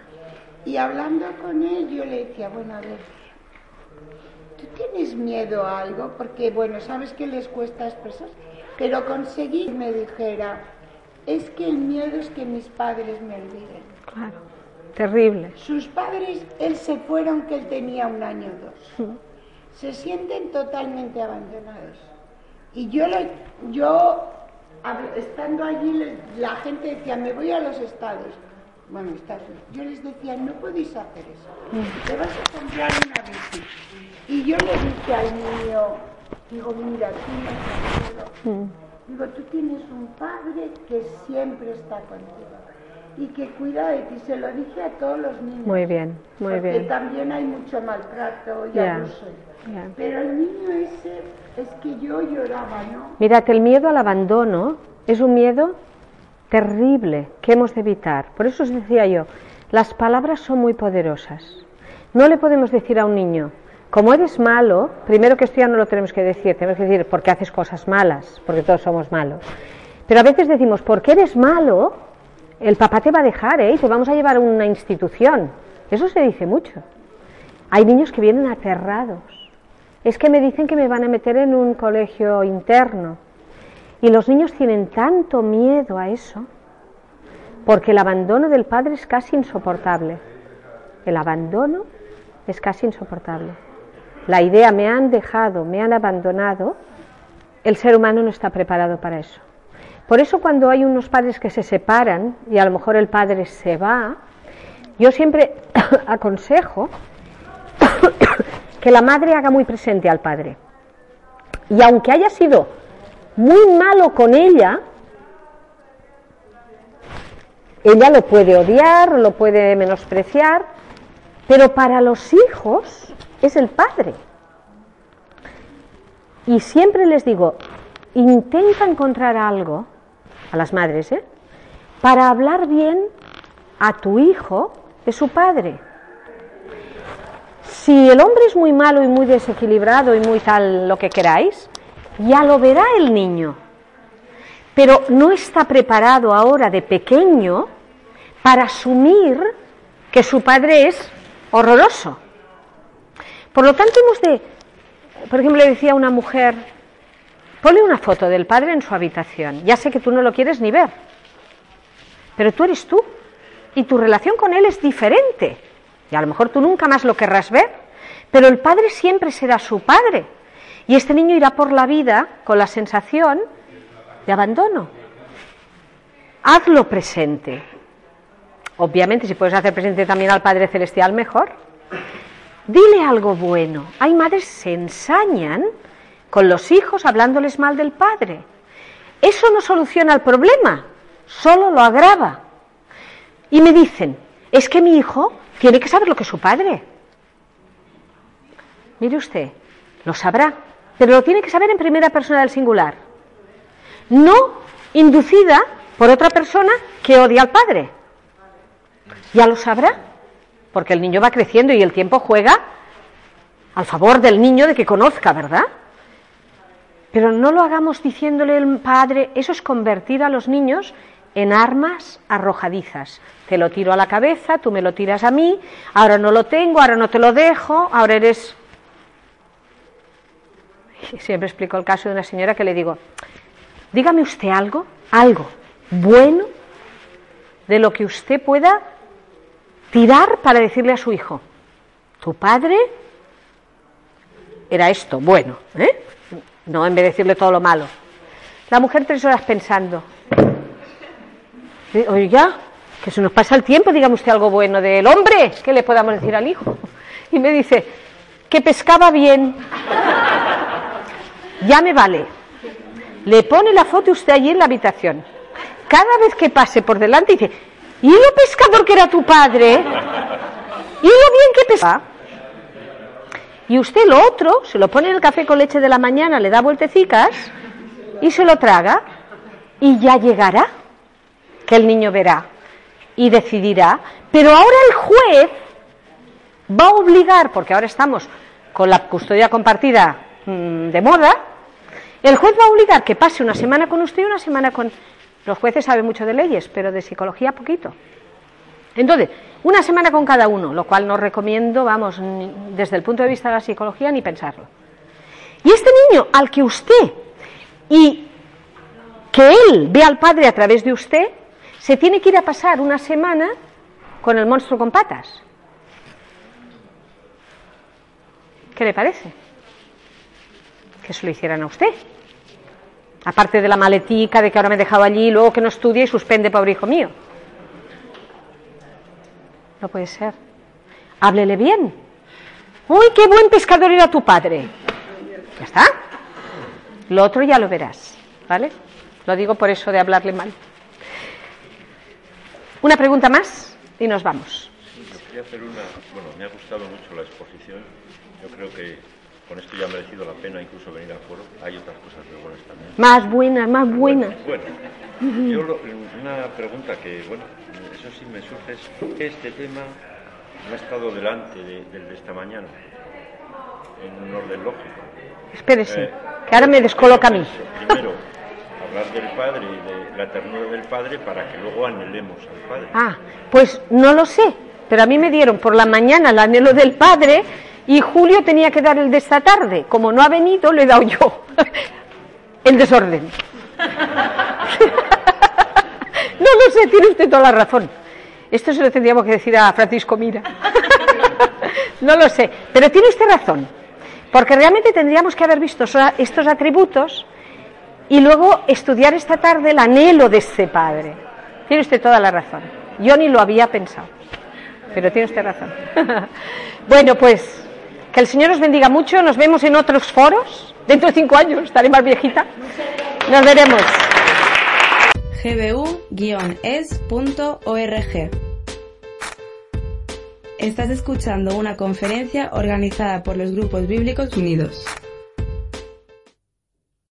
Y hablando con él yo le decía, bueno, a ver, ¿tú tienes miedo a algo? Porque, bueno, sabes que les cuesta expresar, pero conseguí me dijera, es que el miedo es que mis padres me olviden. Claro. Terrible. Sus padres, él se fueron que él tenía un año o dos. Se sienten totalmente abandonados. Y yo, yo estando allí, la gente decía, me voy a los estados. Bueno, Estados Yo les decía, no podéis hacer eso. Te vas a comprar una bici. Y yo le dije al niño, digo, mira, tú no Digo, tú tienes un padre que siempre está contigo y que cuida de ti. Se lo dije a todos los niños. Muy bien, muy porque bien. también hay mucho maltrato y abuso. Pero el niño ese es que yo lloraba, ¿no? Mírate, el miedo al abandono es un miedo terrible que hemos de evitar. Por eso os decía yo, las palabras son muy poderosas. No le podemos decir a un niño, como eres malo, primero que esto ya no lo tenemos que decir, tenemos que decir porque haces cosas malas, porque todos somos malos. Pero a veces decimos, porque eres malo, el papá te va a dejar, ¿eh? Te vamos a llevar a una institución. Eso se dice mucho. Hay niños que vienen aterrados. Es que me dicen que me van a meter en un colegio interno. Y los niños tienen tanto miedo a eso, porque el abandono del padre es casi insoportable. El abandono es casi insoportable. La idea me han dejado, me han abandonado, el ser humano no está preparado para eso. Por eso cuando hay unos padres que se separan y a lo mejor el padre se va, yo siempre aconsejo que la madre haga muy presente al padre. Y aunque haya sido muy malo con ella, ella lo puede odiar, lo puede menospreciar, pero para los hijos es el padre. Y siempre les digo, intenta encontrar algo a las madres, ¿eh? para hablar bien a tu hijo de su padre. Si el hombre es muy malo y muy desequilibrado y muy tal lo que queráis, ya lo verá el niño. Pero no está preparado ahora de pequeño para asumir que su padre es horroroso. Por lo tanto, hemos de, por ejemplo, le decía a una mujer, Ponle una foto del padre en su habitación. Ya sé que tú no lo quieres ni ver, pero tú eres tú y tu relación con él es diferente. Y a lo mejor tú nunca más lo querrás ver, pero el padre siempre será su padre. Y este niño irá por la vida con la sensación de abandono. Hazlo presente. Obviamente, si puedes hacer presente también al Padre Celestial, mejor. Dile algo bueno. Hay madres que se ensañan con los hijos hablándoles mal del padre. Eso no soluciona el problema, solo lo agrava. Y me dicen, es que mi hijo tiene que saber lo que es su padre. Mire usted, lo sabrá, pero lo tiene que saber en primera persona del singular, no inducida por otra persona que odia al padre. Ya lo sabrá, porque el niño va creciendo y el tiempo juega al favor del niño de que conozca, ¿verdad? Pero no lo hagamos diciéndole el padre, eso es convertir a los niños en armas arrojadizas. Te lo tiro a la cabeza, tú me lo tiras a mí, ahora no lo tengo, ahora no te lo dejo, ahora eres... Siempre explico el caso de una señora que le digo, dígame usted algo, algo bueno de lo que usted pueda tirar para decirle a su hijo, tu padre era esto, bueno, ¿eh? no en vez de decirle todo lo malo. La mujer tres horas pensando, oiga, que se nos pasa el tiempo, dígame usted algo bueno del hombre, que le podamos decir al hijo. Y me dice, que pescaba bien. Ya me vale. Le pone la foto usted allí en la habitación. Cada vez que pase por delante dice, ¿y lo pesca porque era tu padre? ¿Y lo bien que pesca? Y usted lo otro, se lo pone en el café con leche de la mañana, le da vueltecicas y se lo traga y ya llegará que el niño verá y decidirá. Pero ahora el juez va a obligar, porque ahora estamos con la custodia compartida mmm, de moda, el juez va a obligar que pase una semana con usted y una semana con... Los jueces saben mucho de leyes, pero de psicología poquito. Entonces, una semana con cada uno, lo cual no recomiendo, vamos, desde el punto de vista de la psicología, ni pensarlo. Y este niño al que usted y que él ve al padre a través de usted, se tiene que ir a pasar una semana con el monstruo con patas. ¿Qué le parece? Que se lo hicieran a usted. Aparte de la maletica, de que ahora me he dejado allí, luego que no estudie y suspende, pobre hijo mío. No puede ser. Háblele bien. Uy, qué buen pescador era tu padre. Ya está. Lo otro ya lo verás. ¿Vale? Lo digo por eso de hablarle mal. Una pregunta más y nos vamos. quería hacer una. Bueno, me ha gustado mucho la exposición. Yo creo que con esto ya ha merecido la pena incluso venir al foro. Hay otras cosas muy buenas también. Más buenas, más buenas. Bueno, bueno yo lo, una pregunta que, bueno, eso sí me surge es ¿por qué este tema no ha estado delante de, del de esta mañana? En un orden lógico. Espérese, eh, que ahora me descoloca a mí. Primero, hablar del Padre y de la ternura del Padre para que luego anhelemos al Padre. Ah, pues no lo sé, pero a mí me dieron por la mañana el anhelo del Padre y Julio tenía que dar el de esta tarde. Como no ha venido, le he dado yo el desorden. no lo sé, tiene usted toda la razón. Esto se lo tendríamos que decir a Francisco Mira. no lo sé, pero tiene usted razón, porque realmente tendríamos que haber visto estos atributos y luego estudiar esta tarde el anhelo de ese padre. Tiene usted toda la razón. Yo ni lo había pensado, pero tiene usted razón. bueno, pues que el Señor os bendiga mucho. Nos vemos en otros foros. Dentro de cinco años estaré más viejita. Nos veremos. gbu-es.org Estás escuchando una conferencia organizada por los Grupos Bíblicos Unidos.